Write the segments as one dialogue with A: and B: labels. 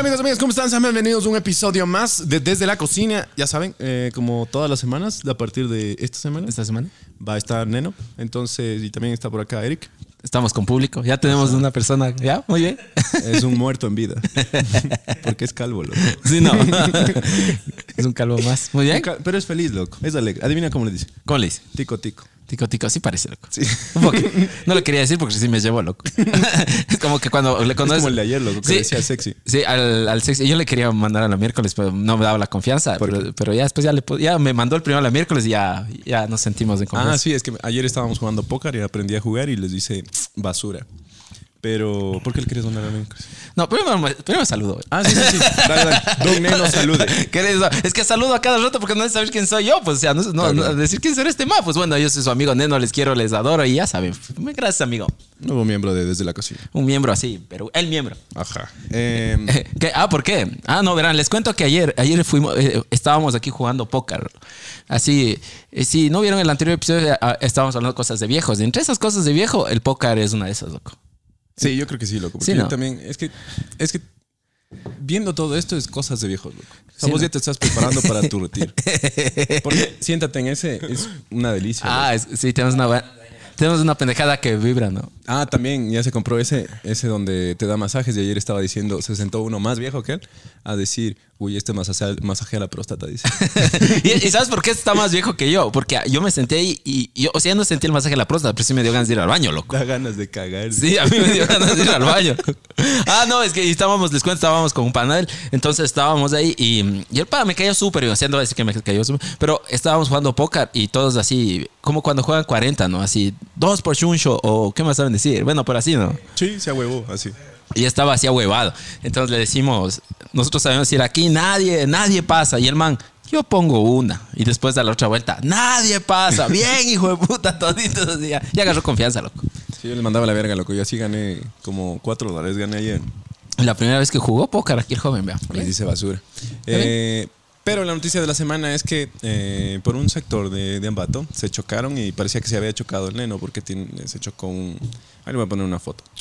A: Hola amigos, amigas, ¿cómo están? Sean bienvenidos a un episodio más de Desde la Cocina. Ya saben, eh, como todas las semanas, a partir de esta semana,
B: esta semana.
A: va a estar Neno. Entonces, y también está por acá Eric.
B: Estamos con público. Ya tenemos una persona. Ya, muy bien.
A: Es un muerto en vida. Porque es calvo, loco.
B: Sí, no. es un calvo más. Muy bien.
A: Pero es feliz, loco. Es alegre. Adivina cómo le dice.
B: ¿Cómo le dice?
A: Tico, tico.
B: Tico, tico, sí parece loco.
A: Sí.
B: No lo quería decir porque sí me llevó loco. es como que cuando le
A: Es
B: conoces.
A: como el de ayer, loco, que
B: Sí.
A: decía sexy.
B: Sí, al, al sexy. Yo le quería mandar a la miércoles, pero no me daba la confianza.
A: ¿Por
B: Pero, pero ya después ya, le, ya me mandó el primero a la miércoles y ya, ya nos sentimos en confianza.
A: Ah, sí, es que ayer estábamos jugando póker y aprendí a jugar y les dice basura. Pero, ¿por qué le quieres donar a mí?
B: No, primero, primero saludo.
A: Ah, sí, sí, sí. Dale, dale. Don Neno, salude.
B: ¿Qué es que saludo a cada rato porque no es saber quién soy yo. Pues, o sea, no, no- no- decir quién será este ma. Pues bueno, yo soy su amigo Neno, les quiero, les adoro y ya saben. Gracias, amigo.
A: Nuevo miembro de Desde la Cocina.
B: Un miembro así, pero el miembro.
A: Ajá. Em,
B: ¿Qué? Ah, ¿por qué? Ah, no, verán, les cuento que ayer, ayer fuimos, eh, estábamos aquí jugando póker. Así, eh, si no vieron el anterior episodio, ah, estábamos hablando de cosas de viejos. Entre esas cosas de viejo, el póker es una de esas, loco.
A: Sí, yo creo que sí, loco. Porque
B: Sí,
A: también, es que, es que viendo todo esto es cosas de viejos, loco. O sea,
B: Sí,
A: vos
B: ¿no?
A: ya te estás preparando para tu retiro. Porque siéntate en ese, es una delicia.
B: Ah, es- sí, tenemos una, tenemos una pendejada que vibra, ¿no?
A: Ah, también ya se compró ese, ese donde te da masajes y ayer estaba diciendo, se sentó uno más viejo que él a decir, uy, este masajea, masajea la próstata, dice.
B: y, y ¿sabes por qué está más viejo que yo? Porque yo me senté ahí y yo, o sea, no sentí el masaje de la próstata, pero sí me dio ganas de ir al baño, loco.
A: da ganas de cagar.
B: Sí, a mí me dio ganas de ir al baño. Ah, no, es que estábamos, les cuento, estábamos con un panel, entonces estábamos ahí y, y el pana me cayó súper bien, haciendo decir que me cayó súper, pero estábamos jugando póker y todos así, como cuando juegan 40, ¿no? Así, dos por chuncho o qué más saben decir, bueno, por así, ¿no?
A: Sí, se huevo, así.
B: Y estaba así ahuevado. Entonces le decimos, nosotros sabemos decir aquí nadie, nadie pasa. Y el man, yo pongo una. Y después de la otra vuelta, nadie pasa. Bien, hijo de puta, toditos. así, Ya, ya agarró confianza, loco.
A: Sí, yo le mandaba la verga, loco. Yo así gané como cuatro dólares, gané ayer.
B: La primera vez que jugó póker aquí el joven, vea.
A: Le dice basura. Eh, pero la noticia de la semana es que eh, por un sector de, de Ambato se chocaron y parecía que se había chocado el Neno porque tiene- se chocó un... Ahí le voy a poner una foto.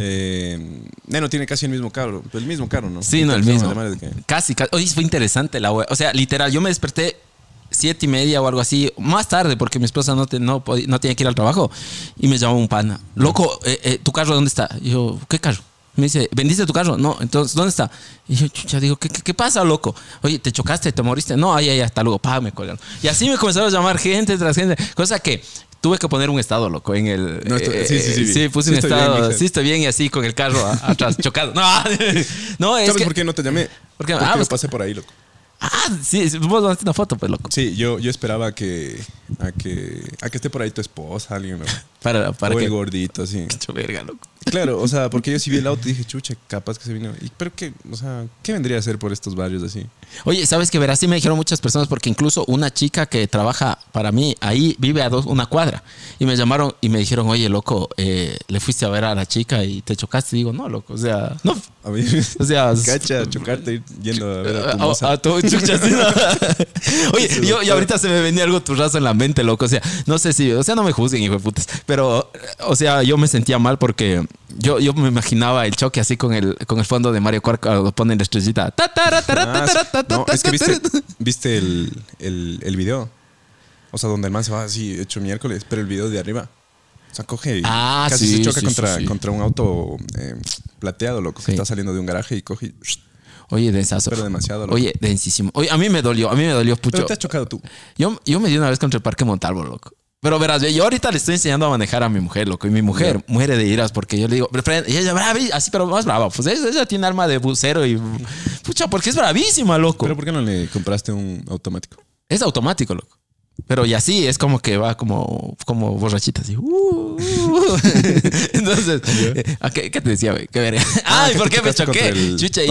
A: Eh, Neno tiene casi el mismo carro, el mismo carro, ¿no?
B: Sí, no, el mismo.
A: que-
B: Casi, casi. Oye, fue interesante la wea. O sea, literal, yo me desperté siete y media o algo así, más tarde, porque mi esposa no, te- no, podía- no tenía que ir al trabajo. Y me llamó un pana. Loco, eh, eh, ¿tu carro dónde está? Y yo, ¿qué carro? Me dice, ¿vendiste tu carro? No, entonces, ¿dónde está? Y yo, chucha, digo, ¿qué, qué, qué pasa, loco? Oye, ¿te chocaste? ¿Te moriste? No, ay, ay, hasta luego, pa, me colgaron. Y así me comenzaron a llamar gente tras gente, cosa que tuve que poner un estado, loco, en el...
A: No, esto- sí, sí, sí,
B: eh,
A: bien.
B: puse
A: Sí
B: un
A: bien,
B: estado,
A: mija.
B: sí estoy bien y así con el carro atrás, chocado. No, no es
A: ¿Sabes
B: que...
A: por qué no te llamé?
B: Porque-
A: Porque
B: ah,
A: yo
B: pues-
A: pasé por ahí, loco.
B: Ah, sí, sí, vos mandaste una foto, pues, loco.
A: Sí, yo, yo esperaba que, a que a que esté por ahí tu esposa, alguien, ¿no?
B: Para, para
A: o
B: que...
A: el gordito, así.
B: Hecho verga, loco.
A: Claro, o sea, porque yo sí vi el auto y dije, chucha, capaz que se vino. Y, pero qué, o sea, ¿qué vendría a hacer por estos barrios así?
B: Oye, ¿sabes que verás? Sí me dijeron muchas personas, porque incluso una chica que trabaja para mí ahí vive a dos, una cuadra. Y me llamaron y me dijeron, oye, loco, eh, ¿le fuiste a ver a la chica y te chocaste? Y digo, no, loco, o sea, no.
A: A mí,
B: O sea,
A: cacha, chocarte yendo a ver a tu
B: a,
A: moza.
B: a tu chucha, sí, no. Oye, yo, y ahorita se me venía algo turrazo en la mente, loco. O sea, no sé si, o sea, no me juzguen, hijo de putas. Pero, o sea, yo me sentía mal porque yo, yo me imaginaba el choque así con el, con el fondo de Mario Kart cuando ponen la estrellita.
A: Ah, no, es que viste, el, el, el video. O sea, donde el man se va así hecho miércoles, pero el video de arriba. O sea, coge y
B: Ah,
A: casi
B: sí,
A: se choca
B: sí,
A: contra,
B: sí,
A: contra un auto eh, plateado, loco, que está saliendo de un garaje y coge y...
B: Oye, densazo.
A: Pero demasiado, loco.
B: Oye, densísimo. Oye, a mí me dolió, a mí me dolió, pucho.
A: Pero te has chocado tú.
B: Yo, yo me di una vez contra el Parque Montalvo, loco. Pero verás, yo ahorita le estoy enseñando a manejar a mi mujer, loco. Y mi mujer muere de iras porque yo le digo, y ella brava, así, pero más brava. Pues ella, ella tiene arma de bucero y. Pucha, porque es bravísima, loco.
A: ¿Pero por qué no le compraste un automático?
B: es automático, loco. Pero y así es como que va como, como borrachita, así. "Uh, uh". Entonces, eh, ¿a ¿qué, qué te decía, güey? ¿Qué verga?
A: Ah,
B: Ay,
A: que
B: ¿por qué me choqué? Chucha,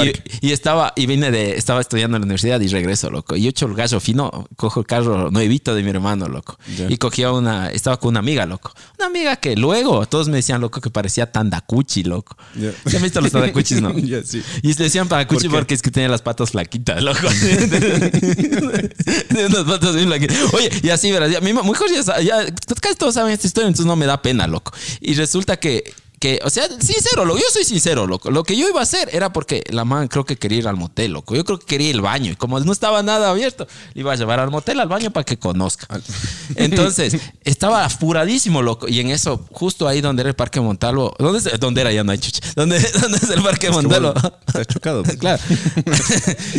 B: y, estaba, y vine de, estaba estudiando en la universidad y regreso, loco. Y yo echo el gallo fino, cojo el carro nuevito de mi hermano, loco. Y cogía una, estaba con una amiga, loco. Una amiga que luego todos me decían, loco, que parecía tandacuchi, loco.
A: Ya.
B: ¿Ya han visto los tandacuchis, no?
A: Sí.
B: Y le decían tandacuchi
A: ¿Por
B: porque es que tenía las patas flaquitas, loco. Unas patas bien flaquitas. Oye, y así, verás, ya, mi ya, ya casi todos saben esta historia, entonces no me da pena, loco. Y resulta que que, o sea, sincero, loco, yo soy sincero, loco. Lo que yo iba a hacer era porque la man creo que quería ir al motel, loco. Yo creo que quería ir al baño. Y como no estaba nada abierto, le iba a llevar al motel, al baño, para que conozca. Entonces, estaba apuradísimo, loco. Y en eso, justo ahí donde era el Parque Montalvo, ¿dónde, es- dónde era? Ya no hay chucha. ¿Dónde, dónde es el Parque Montalvo?
A: Estás chocado. pues.
B: claro.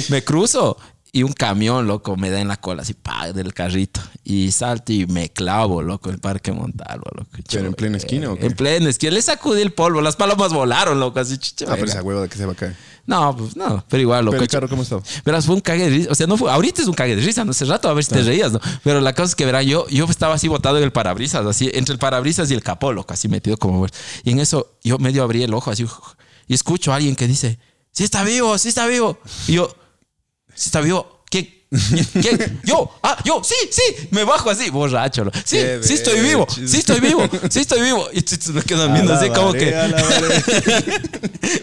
B: me cruzo y un camión, loco, me da en la cola, así, pa, del carrito. Y salto y me clavo, loco, el Parque Montalvo, loco.
A: ¿Pero en plena esquina o qué?
B: En plena esquina. Le sacudí el polvo, las palomas volaron, loco, así, chucha.
A: Ah, pero esa hueva de que se va a caer.
B: No, pues no, pero igual, loco.
A: Pero el carro, ¿cómo estaba?
B: Verás, fue un cague de risa. O sea, no fue, ahorita es un cague de risa, no hace rato a ver si te reías, ¿no? Pero la cosa es que, verá, yo, yo estaba así botado en el parabrisas, así, entre el parabrisas y el capó, loco, así metido como. Y en eso yo medio abrí el ojo, así, y escucho a alguien que dice, sí está vivo, sí está vivo. Y yo, sí está vivo. ¿Quién? ¿Quién? Yo, ah, yo, sí, sí, me bajo así, borracho. Sí,
A: Qué
B: sí estoy vivo, sí estoy vivo, sí estoy vivo. Y me quedan viendo así como que.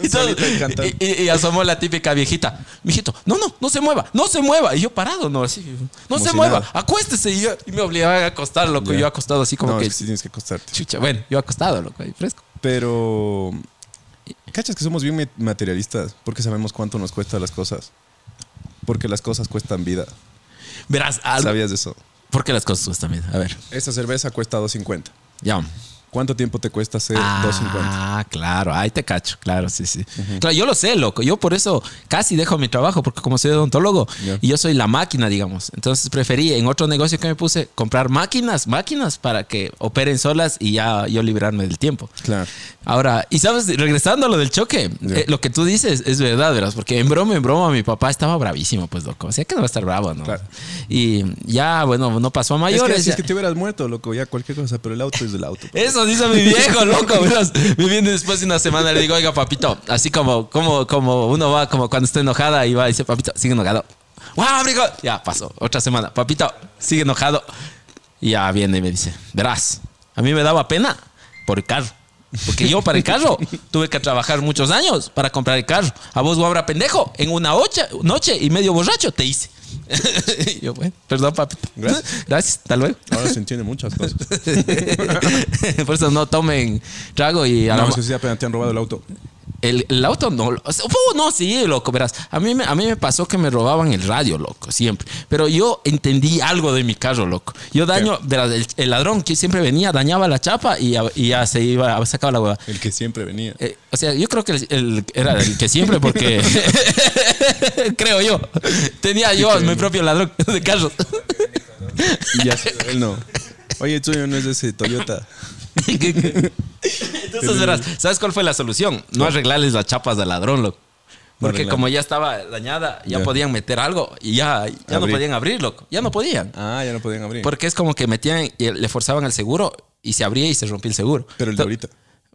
B: Y, y- y- y asomó la típica viejita. Mijito, no, no, no se mueva, no se mueva. Y yo parado, no, así. No se
A: si
B: mueva, acuéstese. Y, yo- y me obligaban a acostar, loco.
A: Ya.
B: Yo acostado así como que.
A: tienes que acostarte.
B: Chucha, bueno, yo acostado, loco, ahí fresco.
A: Pero. ¿Cachas que somos bien ma- materialistas? Porque sabemos cuánto nos cuestan las cosas. Porque las cosas cuestan vida.
B: Verás, algo.
A: ¿Sabías de eso?
B: ¿Por qué las cosas también? A ver,
A: Esta cerveza cuesta 2.50.
B: ya.
A: ¿Cuánto tiempo te cuesta hacer 2.50?
B: Ah, claro, ahí te cacho, claro, sí, sí. Claro, yo lo sé, loco. Yo por eso casi dejo mi trabajo, porque como soy odontólogo y yo soy la máquina, digamos. Entonces preferí en otro negocio que me puse comprar máquinas, máquinas para que operen solas y ya yo librarme del tiempo.
A: Claro.
B: Ahora, y sabes, regresando a lo del choque, eh, lo que tú dices es verdad, verás, porque en broma, en broma, mi papá estaba bravísimo, pues, loco. O sea que no va a estar bravo, ¿no?
A: Claro.
B: Y ya, bueno, no pasó a
A: Es
B: mayores.
A: que si es que te hubieras muerto, loco, ya cualquier cosa, pero el auto es del auto.
B: eso dice mi viejo, loco. Me viene después de una semana le digo, oiga, papito, así como, como, como uno va, como cuando está enojada y va y dice, papito, sigue enojado. ¡Guau, brigo! Ya pasó, otra semana. Papito, sigue enojado. Y ya viene y me dice, verás, a mí me daba pena por el carro. Porque yo para el carro tuve que trabajar muchos años para comprar el carro. A vos, guabra pendejo, en una ocha- noche y medio borracho te hice. Y yo, bueno, perdón, papito.
A: Gracias.
B: Gracias, hasta luego.
A: Ahora se entiende muchas cosas.
B: Por eso no tomen trago y a la
A: No,
B: ma-
A: es que sí apenas te han robado el auto.
B: El, el auto no. uh, no, sí, loco, verás. A mí, me, a mí me pasó que me robaban el radio, loco, siempre. Pero yo entendí algo de mi carro, loco. Yo daño, el, el ladrón que siempre venía, dañaba la chapa y, ya- y ya se iba, sacaba la hueva.
A: El que siempre venía.
B: Eh, o sea, yo creo que el, era el que siempre, porque creo yo, tenía yo mi propio ladrón de carros.
A: Y ya él no. Oye, tuyo no es ese Toyota.
B: Entonces, verás, ¿sabes cuál fue la solución? No arreglarles las chapas del ladrón, loco. Porque
A: arreglar.
B: como ya estaba dañada, ya
A: Ya.
B: podían meter algo y ya, ya no podían abrir, loco. Ya no podían.
A: Ah, ya no podían abrir.
B: Porque es como que metían y le forzaban el seguro y se abría y se rompía el seguro.
A: Pero el de ahorita.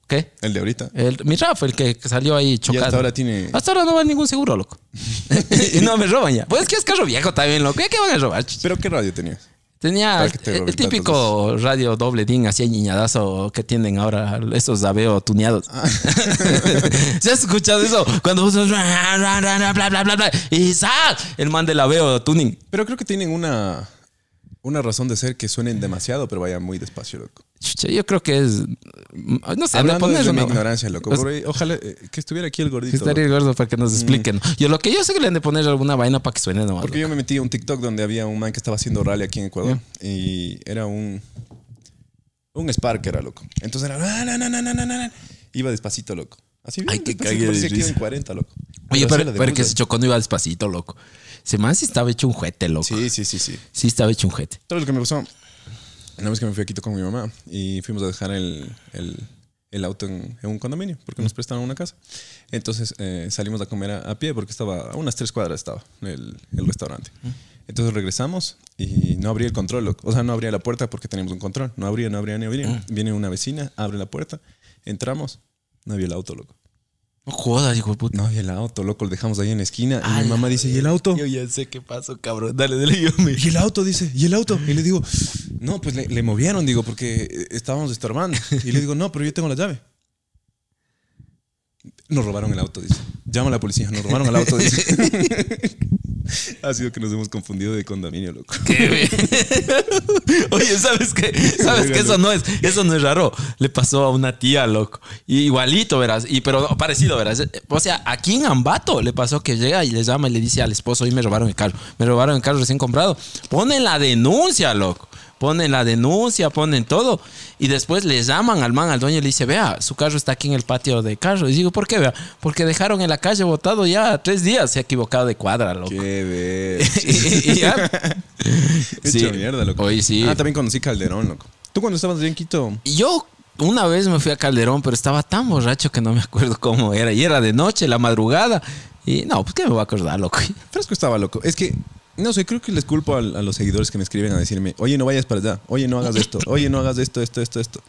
B: ¿Qué?
A: El de ahorita.
B: El, mi Rafa, el que, salió ahí chocado.
A: hasta ahora tiene-
B: Hasta ahora no va ningún seguro, loco. y no me roban ya. Pues es que es carro viejo también, loco. ¿Qué van a robar?
A: ¿Pero qué radio tenías?
B: Tenía el, típico radio doble DIN, así ñiñadazo que tienen ahora esos Aveo tuneados.
A: Ah.
B: ¿Se has escuchado eso? Cuando usas bla, bla, bla, y ¡zas! el man del Aveo tuning.
A: Pero creo que tienen una, una razón de ser que suenen demasiado, pero vayan muy despacio, loco.
B: Chucha, Yo creo que es. No sé,
A: Hablando desde mi
B: una-
A: ignorancia, loco.
B: O sea,
A: ojalá eh, que estuviera aquí el gordito.
B: Estaría
A: loco.
B: gordo para que nos expliquen. Yo lo que yo sé que le han de poner alguna vaina para que suene nomás.
A: Porque yo me metí a un TikTok donde había un man que estaba haciendo rally aquí en Ecuador. Y era un. Un Spark era, loco. Entonces era. na, na, na, na. Iba despacito, loco. Así bien
B: Ay, de
A: parecía que iba en
B: risa.
A: 40, loco.
B: Oye, pero,
A: de
B: pero que se chocó no iba despacito, loco. Ese man sí estaba hecho un juete, loco. Sí,
A: Sí, sí, sí, sí.
B: estaba hecho un juete.
A: Todo lo que me pasó. Una vez que me fui a Quito con mi mamá y fuimos a dejar el, el, el auto en, en un condominio porque nos prestaron una casa. Entonces eh, salimos a comer a, a pie porque estaba a unas tres cuadras estaba el, el restaurante. Entonces regresamos y no abría el control, loco. o sea, no abría la puerta porque teníamos un control. No abría, no abría, ni abría. Viene una vecina, abre la puerta, entramos, no había el auto, loco.
B: No jodas, hijo de puta.
A: No había el auto, loco, lo dejamos ahí en la esquina. Y
B: Ah,
A: mi mamá dice, ¿y el auto?
B: Yo ya sé qué pasó, cabrón. Dale, dale, yo me.
A: ¿Y el auto? Dice, ¿y el auto? Y le digo, no, pues le, le movieron, digo, porque eh, estábamos estorbando. Y le digo, no, pero yo tengo la llave. Nos robaron el auto, dice. Llama a la policía, nos robaron el auto, dice. Ha sido que nos hemos confundido de condominio, loco.
B: Qué bien. Oye, ¿sabes qué? ¿Sabes qué? Eso no es, eso no es raro. Le pasó a una tía, loco. Y igualito, verás. Y, pero no, parecido, verás. O sea, aquí en Ambato le pasó que llega y le llama y le dice al esposo, hoy me robaron el carro. Me robaron el carro recién comprado. Ponen la denuncia, loco. Ponen la denuncia, ponen todo. Y después le llaman al man, al dueño, y le dice, vea, su carro está aquí en el patio de carro. Y digo, ¿por qué? Vea, porque dejaron en la calle botado ya tres días. Se ha equivocado de cuadra, loco.
A: Qué
B: y, y ya.
A: Hecho mierda, loco.
B: Oye, sí.
A: Ah, también conocí Calderón, loco. ¿Tú cuando estabas en Quito?
B: Yo una vez me fui a Calderón, pero estaba tan borracho que no me acuerdo cómo era. Y era de noche, la madrugada. Y no, pues que me voy a acordar, loco.
A: Fresco estaba loco. Es que, no sé, creo que les culpo a, a los seguidores que me escriben a decirme, oye, no vayas para allá, oye, no hagas esto, oye, no hagas esto, esto, esto, esto.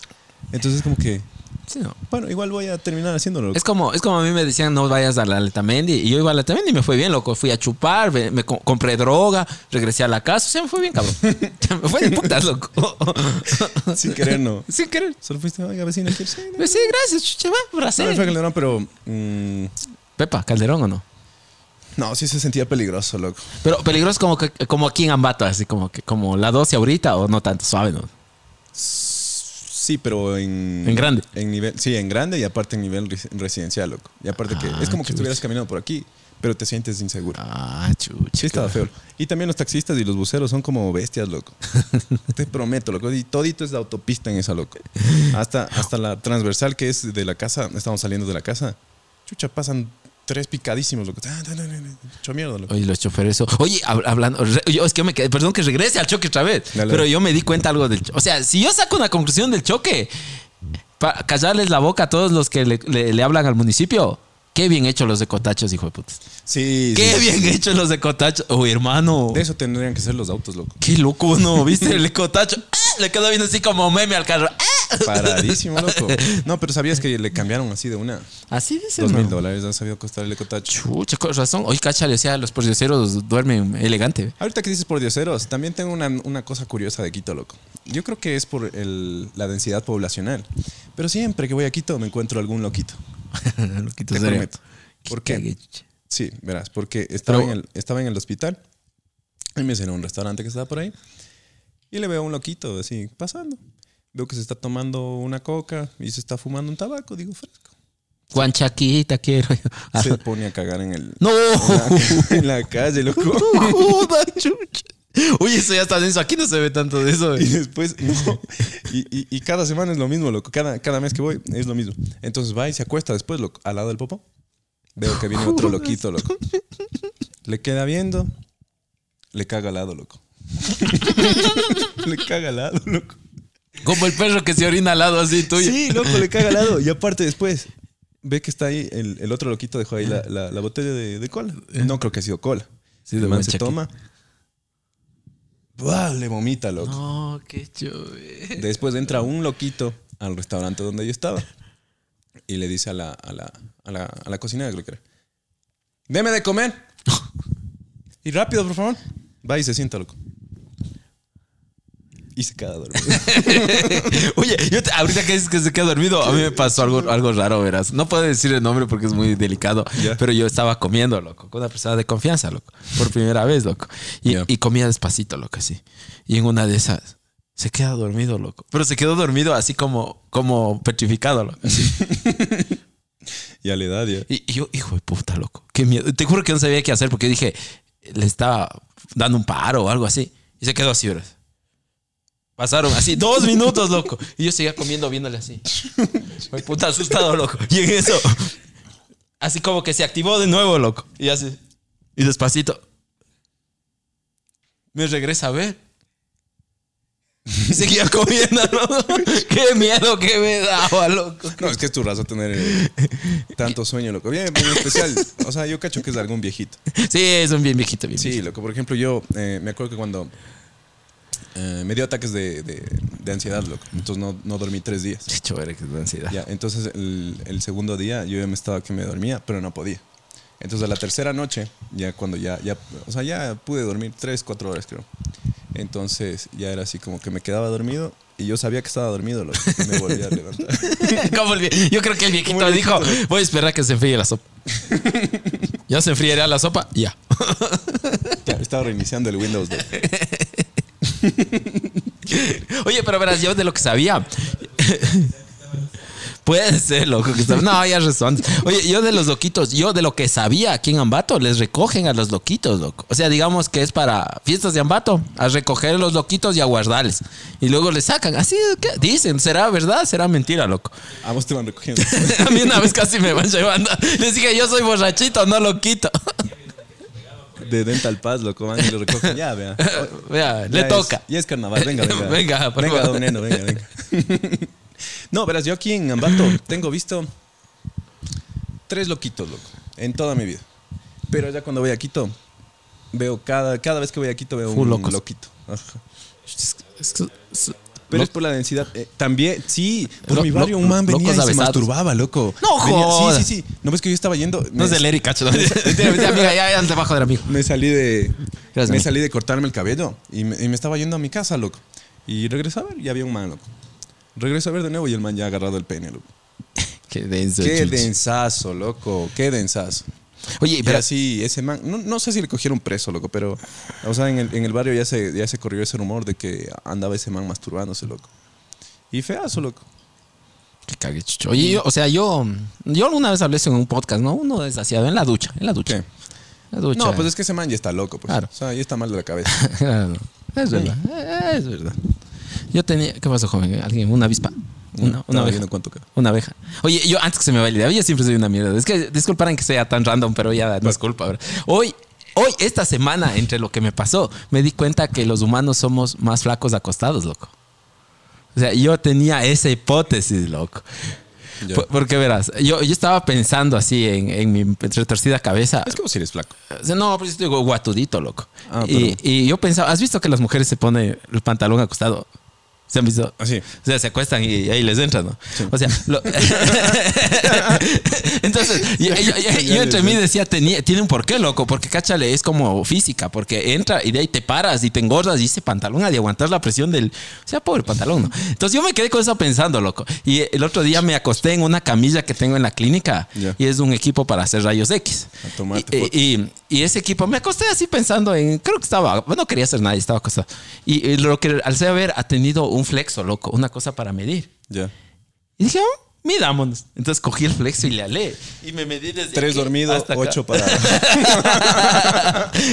A: Entonces, como que,
B: Sí, no.
A: bueno, igual voy a terminar haciándolo. loco.
B: Es como, es como a mí me decían, no vayas a la Letamendi. Y yo iba a la Letamendi y me fue bien, loco. Fui a chupar, me, me co- compré droga, regresé a la casa. O sea, me fue bien, cabrón. me fue de putas, loco.
A: Sin querer, no.
B: Sin querer.
A: Solo fuiste, oiga, vecino, ¿quieres? Sí.
B: Pues sí, gracias, chucha, va,
A: No, me fue. Calderón, pero... mm,
B: Pepa, Calderón o no.
A: No, sí se sentía peligroso, loco.
B: Pero peligroso como, que, como aquí en Ambato, así como que como la 12 ahorita o no tanto, suave, ¿no?
A: Sí, pero en...
B: En grande.
A: En nivel, sí, en grande y aparte en nivel res- residencial, loco. Y aparte que
B: Ah,
A: es como que estuvieras caminando por aquí, pero te sientes inseguro.
B: Ah, chucha.
A: Sí, estaba feo. Y también los taxistas y los buceros son como bestias, loco. Te prometo, loco. Y todito es de autopista en esa, loco. Hasta, hasta la transversal que es de la casa, estamos saliendo de la casa. Chucha, pasan tres picadísimos, loco. Hecho mierda, loco.
B: Oye, los choferes. Oye, hab- hablando. Yo es que me quedé. Perdón que regrese al choque otra vez.
A: Dale.
B: Pero yo me di cuenta algo del. O sea, si yo saco una conclusión del choque, para callarles la boca a todos los que le, le- le hablan al municipio. Qué bien hecho los de Cotachos, hijo de puta.
A: Sí,
B: Qué
A: sí.
B: bien hecho los de Cotachos. Oh, hermano.
A: De eso tendrían que ser los autos, loco.
B: Qué loco, ¿no? ¿Viste? El Cotacho. ¡ah! Le quedó viendo así como meme al carro. ¡ah!
A: Paradísimo, loco. No, pero sabías que le cambiaron así de una.
B: Así dice.
A: Dos mil dólares han sabido costar el ecotacho.
B: Chucha, con razón. Oye, cáchale, o sea, los pordioseros duermen elegante.
A: Ahorita que dices por dioseros, también tengo una, una cosa curiosa de Quito, loco. Yo creo que es por el- la densidad poblacional. Pero siempre que voy a Quito me encuentro algún loquito.
B: Loquito
A: Te
B: serio.
A: prometo. ¿Por qué?
B: cague.
A: Sí, verás, porque estaba,
B: Pero-
A: en el, estaba en el hospital y me a un restaurante que estaba por ahí y le veo a un loquito así pasando. Veo que se está tomando una coca y se está fumando un tabaco, digo fresco.
B: Juan Chaquita, quiero.
A: Se pone a cagar en el
B: No.
A: en la calle, loco.
B: Joda, chucha. Oye, eso ya está denso. Aquí no se ve tanto de eso.
A: Y después, no. Y, y- y cada semana es lo mismo, loco. Cada, cada mes que voy es lo mismo. Entonces va y se acuesta después, loco, al lado del popó. Veo que viene otro loquito, loco. Le queda viendo. Le caga al lado, loco. le caga al lado, loco.
B: Como el perro que se orina al lado así tuyo.
A: Sí, loco, le caga al lado. Y aparte después, ve que está ahí, el, el otro loquito dejó ahí la, la- la botella de, de cola. No creo que ha sido cola.
B: Sí,
A: el
B: de
A: man se toma. ¡Buah! Le vomita, loco.
B: No, qué chuve.
A: Después entra un loquito al restaurante donde yo estaba y le dice a la, a la, a la, a la cocinera, creo que era, deme de comer. y rápido, por favor. Va y se sienta, loco. Y se queda dormido.
B: Oye, yo te- ahorita que dices que se queda dormido, a mí me pasó algo, algo raro, verás. No puedo decir el nombre porque es muy delicado, pero yo estaba comiendo, loco, con una persona de confianza, loco, por primera vez, loco. Y, comía despacito, loco, así. Y en una de esas se queda dormido, loco. Pero se quedó dormido así como, como petrificado, loco. así.
A: y a la edad ya.
B: Y, y yo, hijo de puta, loco, qué miedo. Te juro que no sabía qué hacer porque dije, le estaba dando un paro o algo así. Y se quedó así, verás. Pasaron así dos minutos, loco. Y yo seguía comiendo viéndole así. Ay, puta asustado, loco. Y en eso, así como que se activó de nuevo, loco. Y así. Y despacito. Me regresa a ver. Y seguía comiendo, ¿no? Qué miedo que me daba, loco.
A: No, es que es tu razón tener eh, tanto sueño, loco. Bien, bien especial. O sea, yo cacho que es algún viejito.
B: Sí, es un bien viejito, bien
A: Sí,
B: viejito.
A: loco. Por ejemplo, yo eh, me acuerdo que cuando eh, me dio ataques de, de- de ansiedad, loco. Entonces no, no dormí tres días.
B: Qué chévere que es la ansiedad.
A: Ya, entonces el, el segundo día yo ya me estaba que me dormía, pero no podía. Entonces a la tercera noche, ya cuando ya, ya, o sea, ya pude dormir tres, cuatro horas creo. Entonces ya era así como que me quedaba dormido y yo sabía que estaba dormido, loco. y me volví a levantar.
B: Como el Yo creo que el viejito
A: el
B: dijo,
A: viejito,
B: voy a esperar a que se enfríe la sopa. ya se enfriará la sopa, ya.
A: Ya, estaba reiniciando el Windows. loco.
B: Oye, pero verás, yo de lo que sabía. Puede ser, loco. Que no, ya razón. Oye, yo de los loquitos, yo de lo que sabía aquí en Ambato, les recogen a los loquitos, loco. O sea, digamos que es para fiestas de Ambato, a recoger a los loquitos y a guardarles. Y luego les sacan. Así ¿qué? dicen, ¿será verdad? ¿Será mentira, loco?
A: A vos te van recogiendo.
B: a mí una vez casi me van llevando. Les dije, yo soy borrachito, no loquito.
A: De Dental Pass, loco, van y lo recogen. Ya, vea.
B: Vea,
A: Ya
B: le
A: es-
B: toca.
A: Ya es carnaval, venga, venga.
B: Venga, por
A: venga,
B: favor.
A: don Neno, venga, venga. No, verás, yo aquí en Ambato tengo visto tres loquitos, loco, en toda mi vida. Pero ya cuando voy a Quito, veo cada, cada vez que voy a Quito veo
B: Full
A: un
B: locos.
A: loquito. Ajá. Pero es por la densidad. eh, también, sí, por
B: Lo-
A: mi barrio
B: lo-
A: un man venía
B: locos
A: y se
B: avesados.
A: masturbaba, loco.
B: No
A: Venía-
B: jodas.
A: Sí, sí, sí. No ves que yo estaba yendo.
B: No es
A: me-
B: del Eric, cacho. no. Mentira, mentira, amiga, ya, ya debajo del amigo.
A: me salí de
B: Gracias,
A: me
B: amigo.
A: salí de cortarme el cabello y me, y me estaba yendo a mi casa, loco. Y regresé a ver y había un man, loco. Regreso a ver de nuevo y el man ya ha agarrado el pene, loco.
B: Qué denso.
A: Qué densazo, loco. Qué densazo.
B: Oye, pero
A: así, ese man, no, no sé si le cogieron preso, loco, pero, o sea, en el, en el barrio ya se, ya se corrió ese rumor de que andaba ese man masturbándose, loco. Y feazo, loco.
B: Qué cague, chucho. Oye, yo, o sea, yo, yo alguna vez hablé en un podcast, ¿no? Uno desasiado en la ducha, en la ducha.
A: ¿Qué?
B: En la ducha.
A: No, pues es que ese man ya está loco, pues.
B: Claro.
A: O sea, ya está mal de la cabeza.
B: Claro. Es verdad, es verdad. Yo tenía, ¿qué pasó, joven? ¿Alguien? ¿Una avispa? Una, una abeja. Una abeja. Oye, yo antes que se me vaya la idea, yo siempre soy una mierda. Es que disculparán que sea tan random, pero ya no es culpa. Hoy, hoy, esta semana, entre lo que me pasó, me di cuenta que los humanos somos más flacos acostados, loco. O sea, yo tenía esa hipótesis, loco.
A: Ya.
B: Porque verás, yo, yo estaba pensando así en, en mi retorcida cabeza.
A: Es que vos eres flaco.
B: No, pues yo estoy guatudito, loco.
A: Ah,
B: y, y yo pensaba, ¿has visto que las mujeres se ponen el pantalón acostado? ¿Se han visto?
A: Así.
B: O sea, se acuestan y ahí les entran, ¿no? O sea, lo- entonces, yo, yo- yo- yo entre mí decía, tenía, tiene un porqué, loco, porque cáchale, es como física, porque entra y de ahí te paras y te engordas y ese pantalón ha de aguantar la presión del. O sea, pobre pantalón, ¿no? Entonces yo me quedé con eso pensando, loco. Y el otro día me acosté en una camilla que tengo en la clínica
A: Ya.
B: y es un equipo para hacer rayos X.
A: A
B: Y- y, y ese equipo, me acosté así pensando en, creo que estaba, bueno, no quería hacer nada, estaba acostado. Y, y lo que alcé a ver ha tenido un flexo, loco, una cosa para medir.
A: Ya.
B: Y dije, oh, midámonos. Entonces cogí el flexo y le alé. Y me medí desde
A: Tres dormidos, ocho parados.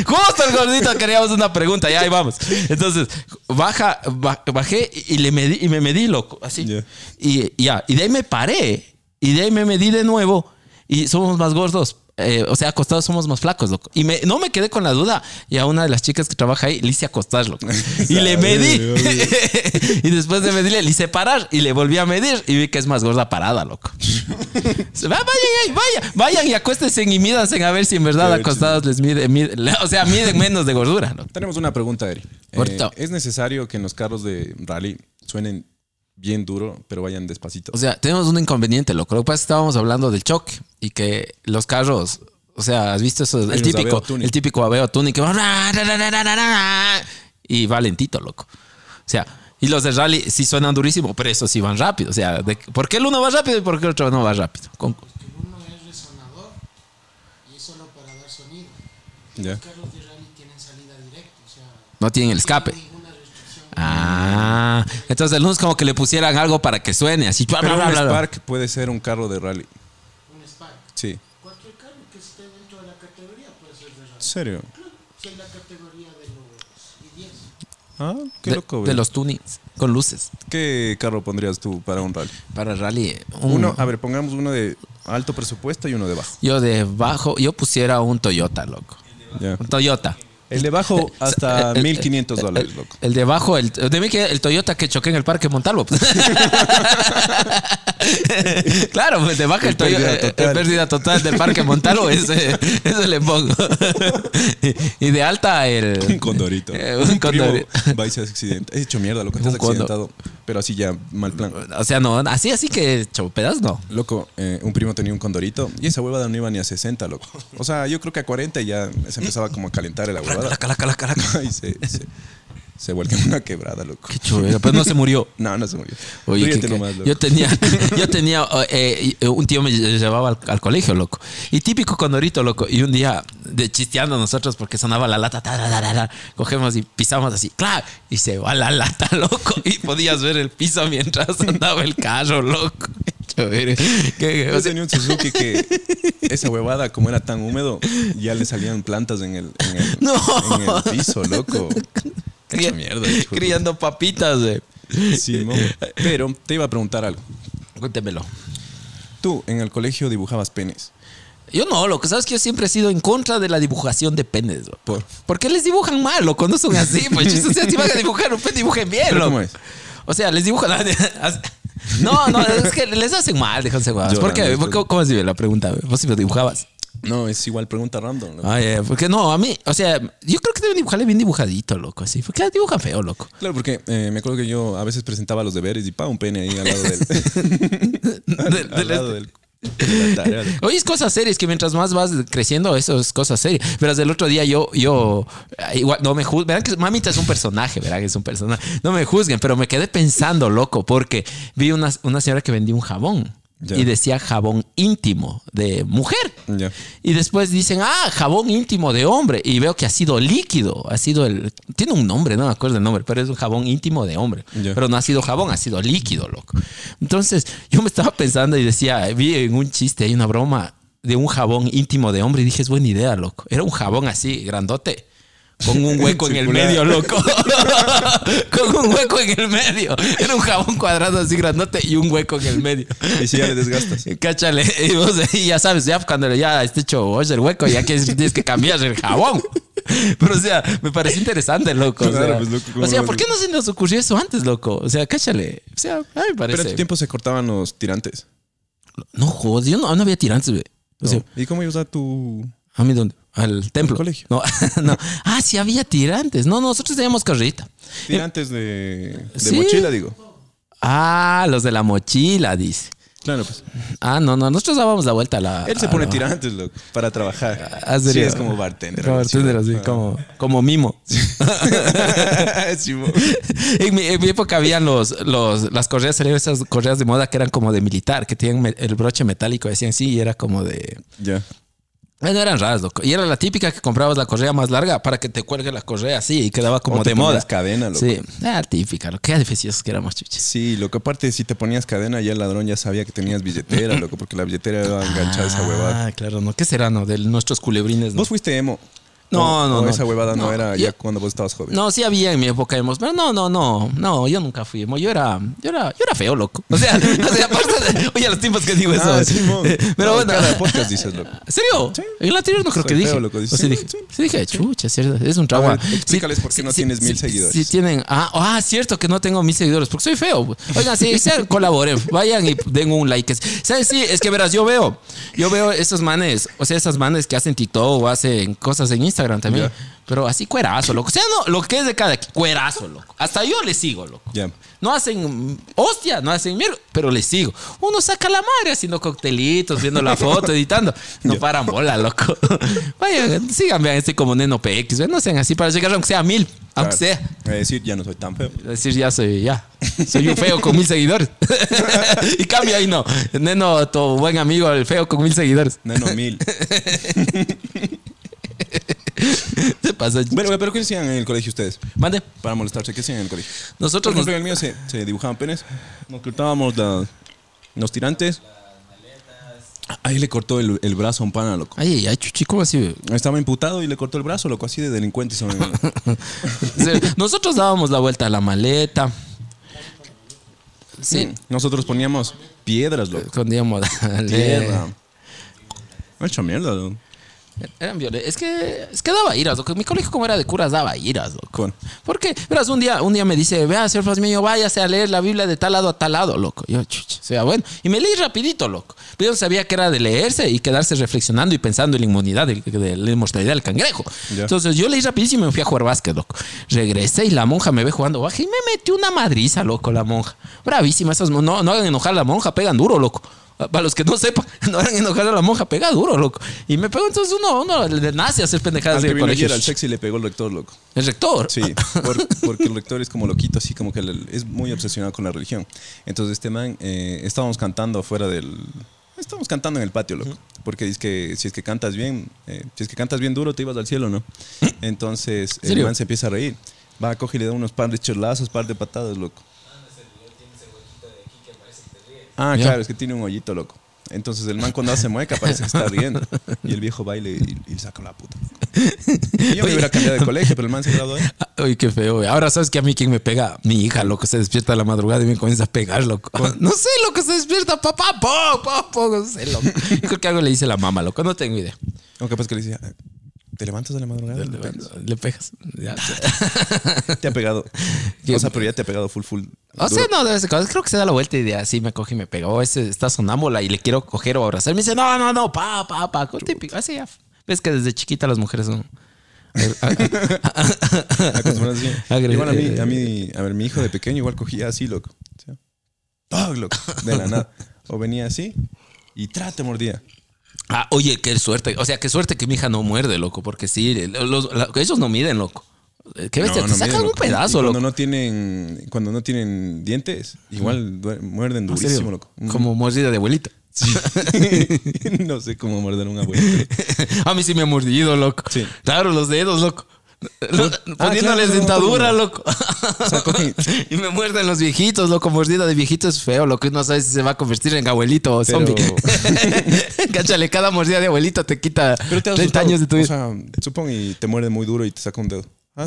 B: Justo el gordito queríamos una pregunta, ya ahí vamos. Entonces, baja, ba- bajé y le medí, y me medí, loco, así.
A: Ya.
B: Y ya, y de ahí me paré. Y de ahí me medí de nuevo. Y somos más gordos. Eh, o sea, acostados somos más flacos, loco. Y me, no me quedé con la duda. Y a una de las chicas que trabaja ahí le hice acostar, loco. Y le medí. y después de medirle, le hice parar. Y le volví a medir. Y vi que es más gorda parada, loco. Va, vayan, vayan, vayan y acuéstense y mídanse a ver si en verdad
A: Qué
B: acostados les mide, mide- o sea, miden menos de gordura, loco.
A: Tenemos una pregunta, Eri. Eh. ¿Es necesario que en los carros de rally suenen bien duro, pero vayan despacito?
B: O sea, tenemos un inconveniente, loco. Lo que pasa es que estábamos hablando del choque y que los carros, o sea, ¿has visto eso? El típico, el típico Aveo Tuning que va y va lentito, loco. O sea, y los de rally sí suenan durísimo, pero esos sí van rápido. O sea, de- ¿por qué el uno va rápido y por qué el otro no va rápido? Con-
C: El uno es resonador y es solo para dar sonido. Los carros de rally tienen salida directa, o sea,
B: no tienen el escape.
C: no hay ninguna restricción.
B: Ah, entonces el uno es como que le pusieran algo para que suene así. bla,
A: Pero
B: bla,
A: un
B: bla, bla.
A: Spark puede ser un carro de rally.
C: Un Spark.
A: Sí.
C: Cualquier carro que esté dentro de la categoría puede ser de
A: ¿En
C: rally.
A: serio?
C: Si es la categoría de los I10.
A: Ah, qué
B: De,
A: loco,
B: de los tunings con luces.
A: ¿Qué carro pondrías tú para un rally?
B: Para rally, un-
A: Uno, a ver, pongamos uno de alto presupuesto y uno de bajo.
B: Yo de bajo, yo pusiera un Toyota, loco.
A: Ya.
B: Un Toyota.
A: El de bajo hasta
B: El- el-
A: 1500
B: el-
A: dólares,
B: el-
A: loco.
B: El de abajo, el, de mí que el Toyota que choqué en el parque Montalvo. pues. claro, pues de baja el,
A: El
B: Toyota,
A: total.
B: el pérdida total del parque Montalvo, ese, ese le pongo. y de alta el...
A: Un condorito.
B: Eh, un
A: primo
B: condorito.
A: va y se accidenta. He hecho mierda, loco.
B: Un condor.
A: accidentado. Pero así ya, mal plan.
B: O sea, no, así, así que chopedas no.
A: Loco, eh, un primo tenía un condorito y esa huevada no iba ni a 60, loco. O sea, yo creo que a 40 ya se empezaba como a calentar la huevada.
B: Calaca, calaca, calaca.
A: y se, se- se vuelve una quebrada, loco.
B: Qué chévere, pero no se murió.
A: No, no se murió.
B: Oye, que- que-
A: nomás, loco.
B: yo tenía, yo tenía eh, eh, un tío me llevaba al, al colegio, loco. Y típico condorito, loco. Y un día, de chisteando nosotros, porque sonaba la lata, ta, ta, ta, ta, ta, cogemos y pisamos así, claro, y se va la lata, loco. Y podías ver el piso mientras andaba el carro, loco. Qué chévere. Qué-
A: Yo tenía un Suzuki que esa huevada, como era tan húmedo, ya le salían plantas en el, en el,
B: No.
A: en el piso, loco. Qué mierda. hijo
B: criando papitas, güey.
A: Sí. Pero te iba a preguntar algo.
B: Cuéntemelo.
A: Tú en el colegio dibujabas penes.
B: Yo no, lo que sabes que yo siempre he sido en contra de la dibujación de penes, loco.
A: ¿Por?
B: Porque les dibujan mal, loco, no son así. Pues o sea, si van a dibujar un pene, dibujen bien,
A: ¿Pero
B: loco.
A: cómo es?
B: O sea, les dibujan. No, no, es que les hacen mal, déjense guadas. ¿Por qué? ¿Por qué? ¿Cómo es la pregunta? ¿Vos sí lo dibujabas?
A: No, es igual pregunta random. loco.
B: Ay, eh, porque no, a mí, o sea, yo creo que deben dibujarle bien dibujadito, loco, así. Porque dibujan feo, loco.
A: Claro, porque eh, me acuerdo que yo a veces presentaba los deberes y pa, un pene ahí al lado del. al, al lado del.
B: Oye, es cosas serias que mientras más vas creciendo, eso es cosas serias. Verás, del otro día yo, yo, no me juzguen. Verán que Mamita es un personaje, verán que es un personaje. No me juzguen, pero me quedé pensando, loco, porque vi una, una señora que vendía un jabón Y decía jabón íntimo de mujer. Y después dicen, ah, jabón íntimo de hombre. Y veo que ha sido líquido. Ha sido el. Tiene un nombre, no me acuerdo el nombre, pero es un jabón íntimo de hombre. Pero no ha sido jabón, ha sido líquido, loco. Entonces, yo me estaba pensando y decía, vi en un chiste, hay una broma de un jabón íntimo de hombre y dije, es buena idea, loco. Era un jabón así, grandote. Con un hueco en el medio, loco. con un hueco en el medio. Era un jabón cuadrado así grandote y un hueco en el medio.
A: Y si ya le desgastas.
B: Cáchale, y vos y ya sabes, ya cuando ya esté hecho oye, el hueco, ya que tienes que cambiar el jabón. Pero o sea, me parece interesante, loco. O sea,
A: pues, loco, ¿cómo
B: o sea
A: lo
B: ¿por qué no se nos ocurrió eso antes, loco? O sea, cáchale. O sea, a mí me
A: Pero en
B: parece.
A: tu tiempo se cortaban los tirantes.
B: No jodas, yo no, no había tirantes, güey. O sea,
A: ¿Y cómo ibas a tu.
B: ¿a mí dónde? Al templo.
A: colegio.
B: No, no. Ah, sí había tirantes. No, nosotros teníamos carrita.
A: Tirantes de, de
B: Sí.
A: mochila, digo.
B: Ah, los de la mochila, dice.
A: Claro, pues.
B: Ah, no, no, nosotros dábamos la vuelta a la.
A: Él se pone
B: la-
A: tirantes, loco, para trabajar.
B: Ah,
A: Sí, es como bartender.
B: Como bartender, así,
A: Ah.
B: como, como mimo. En, mi, en mi época habían los, los, las correas, salieron esas correas de moda que eran como de militar, que tenían el broche metálico, decían sí, y era como de.
A: Ya.
B: Bueno, eran raras, loco. Y era la típica que comprabas la correa más larga para que te cuelgue la correa así y quedaba como
A: O te
B: de moda.
A: cadena, loco.
B: Sí, era típica, lo que edificios que éramos chuches.
A: Sí, lo que aparte, si te ponías cadena, ya el ladrón ya sabía que tenías billetera, loco, porque la billetera iba enganchada a esa huevada.
B: Ah, claro, ¿no? ¿Qué será, no? De nuestros culebrines, ¿no?
A: ¿Vos fuiste emo?
B: No,
A: O-
B: no,
A: o
B: no.
A: esa huevada no,
B: No,
A: era
B: yo-
A: ya cuando vos estabas joven.
B: No, sí había en mi época emos, pero no, no, no, no, yo nunca fui emo. Yo era, yo era, yo era feo, loco. O sea, o sea, aparte de, oye, los tiempos que digo eso.
A: Ah,
B: pero
A: No,
B: bueno.
A: Cada podcast dices, loco.
B: ¿En serio?
A: Sí.
B: En el anterior no creo
A: Soy
B: que dije.
A: feo, loco, dice.
B: O sí
A: Sí,
B: dije.
A: sí.
B: Sí dije, chucha, es cierto, es un trauma.
A: A ver, explícales por qué no tienes mil seguidores.
B: Si tienen, ah, ah, cierto que no tengo mil seguidores, porque soy feo. Oigan, sean, colaboren, vayan y den un like. ¿Sabes? Sí, es que verás, yo veo, yo veo esos manes, o sea, esas manes que hacen TikTok o hacen cosas en Instagram también.
A: Ya.
B: Pero así cuerazo, loco. O sea, no, lo que es de cada cuerazo, loco. Hasta yo le sigo, loco. No hacen hostia, no hacen mierda, pero les sigo. Uno saca la madre haciendo coctelitos, viendo la foto, editando. No paran bola, loco. Vayan, sigan, vean este como Neno PX. No sean así para llegar aunque sea a mil, aunque sea.
A: A decir, ya no soy tan feo.
B: Es decir, ya soy, ya. Soy un feo con mil seguidores. y cambia ahí, no. Neno, tu buen amigo, el feo con mil seguidores.
A: Neno, mil.
B: Se pasa.
A: Bueno, pero ¿qué hacían en el colegio ustedes?
B: Mande.
A: Para molestarse, ¿qué hacían en el colegio? Por
B: Nosotros nos,
A: ejemplo, en el mío se, se dibujaban penes. Nos cortábamos los tirantes. Ahí le cortó el, el brazo a un pana, loco.
B: Ay, ay, chuchi, ¿cómo así?
A: Estaba imputado y le cortó el brazo, loco, así de delincuentes. son.
B: Nosotros dábamos la vuelta a la maleta. Sí.
A: Nosotros poníamos piedras, loco.
B: Escondíamos la
A: Tierra. Hecho mierda, loco.
B: Eran violentos. Es que, es que daba iras, loco. Mi colegio, como era de curas, daba iras, loco. Porque, verás, un día, un día me dice, vea, señor Fasmiño, váyase a leer la Biblia de tal lado a tal lado, loco. Yo, chucha, sea bueno. Y me leí rapidito, loco. Pero yo no sabía que era de leerse y quedarse reflexionando y pensando en la inmunidad, de, de la inmortalidad del cangrejo. Entonces yo leí rapidísimo y me fui a jugar básquet, loco. Regresé y la monja me ve jugando baja y me metió una madriza, loco, la monja. Bravísima, esas, no, no hagan enojar a la monja, pegan duro, loco. Para los que no sepan, no eran enojar a la monja, pega duro, loco. Y me pegó entonces uno, uno le nace a hacer pendejadas en el
A: vino
B: colegio.
A: al sexy le pegó el rector, loco.
B: El rector.
A: Sí, por- porque el rector es como loquito, así como que es muy obsesionado con la religión. Entonces este man, eh, estábamos cantando afuera del... Estábamos cantando en el patio, loco. Porque dice que si es que cantas bien, eh, si es que cantas bien duro, te ibas al cielo, ¿no? Entonces el
B: serio?
A: man se empieza a reír. Va, coge y le da unos par de chorlazos, par de patadas, loco. Ah,
B: Ya.
A: claro, es que tiene un hoyito, loco. Entonces el man cuando hace mueca parece que está riendo. Y el viejo baile y, y saca la puta. Y yo me hubiera cambiado de colegio, pero el man se graduó ahí.
B: Ay, qué feo, güey. Ahora sabes que a mí quien me pega, mi hija, loco, se despierta a la madrugada y me comienza a pegar, loco. No sé, loco, se despierta, papá, po, po, po, no sé, loco. Creo que algo le dice la mamá, loco, no tengo idea.
A: O capaz que le decía, ¿te levantas de la madrugada?
B: Le, le pegas. Ya.
A: Te ha pegado. O sea, pero ya te ha pegado full, full.
B: O sea, no, de vez en cuando creo que se da la vuelta y de así me coge y me pega. O ese está sonámbula y le quiero coger o abrazar. Me dice, no, no, no, pa, pa, pa. típico. Así ya. Ves que desde chiquita las mujeres son.
A: Acostumbradas así. Igual a mí, a mí, a ver, mi hijo de pequeño igual cogía así, loco. ¡pah! loco. De la nada. O venía así y tra, te mordía.
B: Ah, oye, qué suerte. O sea, qué suerte que mi hija no muerde, loco. Porque sí, los- ellos no miden, loco. Qué bestia,
A: No,
B: te sacan un pedazo,
A: cuando
B: loco.
A: no tienen Cuando no tienen dientes, igual muerden durísimo, loco.
B: Como mordida de abuelita.
A: Sí. no sé cómo morder un abuelo.
B: A mí sí me ha mordido, loco.
A: Sí.
B: Claro, los dedos, loco. Poniéndoles
A: Ah, claro,
B: dentadura,
A: no.
B: loco.
A: sea,
B: y me muerden los viejitos, loco. Mordida de viejito es feo, loco. Y no sabes si se va a convertir en abuelito o
A: Pero-
B: zombie. Cáchale, cada mordida de abuelito te quita
A: Pero te has
B: 30
A: asustado.
B: años de tu
A: O
B: vida.
A: sea, supongo y te muerde muy duro y te saca un dedo.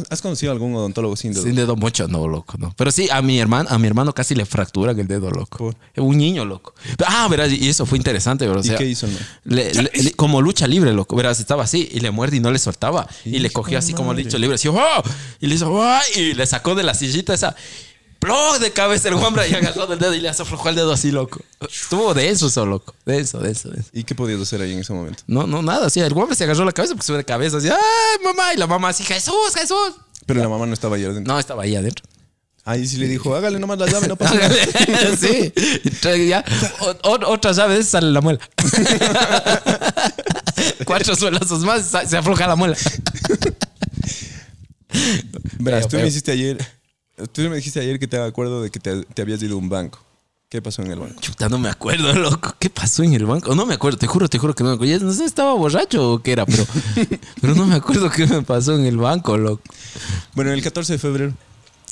A: ¿Has, conocido algún odontólogo sin dedo?
B: Sin dedo mucho, no, loco, no. Pero sí, a mi hermano, a mi hermano casi le fracturan el dedo, loco.
A: ¿Por?
B: Un niño, loco. Ah, verás, y eso fue interesante, bro. O
A: ¿Y
B: sea,
A: qué hizo man?
B: le- le- le- como lucha libre, loco. Verás, estaba así y le muerde y no le soltaba. Y le cogió así
A: de
B: como
A: madre.
B: lucha libre. Así, ¡oh! Y le hizo, ¡oh! Y le sacó de la sillita esa. ¡Plog! De cabeza el guambra y agarró del dedo y le aflojó el dedo así, loco. Estuvo de eso, eso, loco. De eso, de eso, de eso.
A: ¿Y qué podías hacer ahí en ese momento?
B: No, no, nada. Así, el guambra se agarró la cabeza porque sube de cabeza. Así, ¡ay, mamá! Y la mamá así, ¡Jesús, Jesús!
A: Pero la mamá no estaba ahí adentro.
B: No, estaba ahí adentro.
A: Ahí sí le dijo, hágale nomás la llave, no pasa nada.
B: sí. Trae ya, o- o- otra llave de sale la muela. Cuatro suelazos más se afloja la muela.
A: Verás, tú me dijiste ayer, tú me dijiste ayer que te acuerdo de que te, te habías ido a un banco. ¿Qué pasó en el banco?
B: Chuta, no me acuerdo, loco. ¿Qué pasó en el banco? No me acuerdo, te juro, te juro que no me acuerdo. Ya No sé, estaba borracho o qué era, pero, pero no me acuerdo qué me pasó en el banco, loco.
A: Bueno, el 14 de febrero,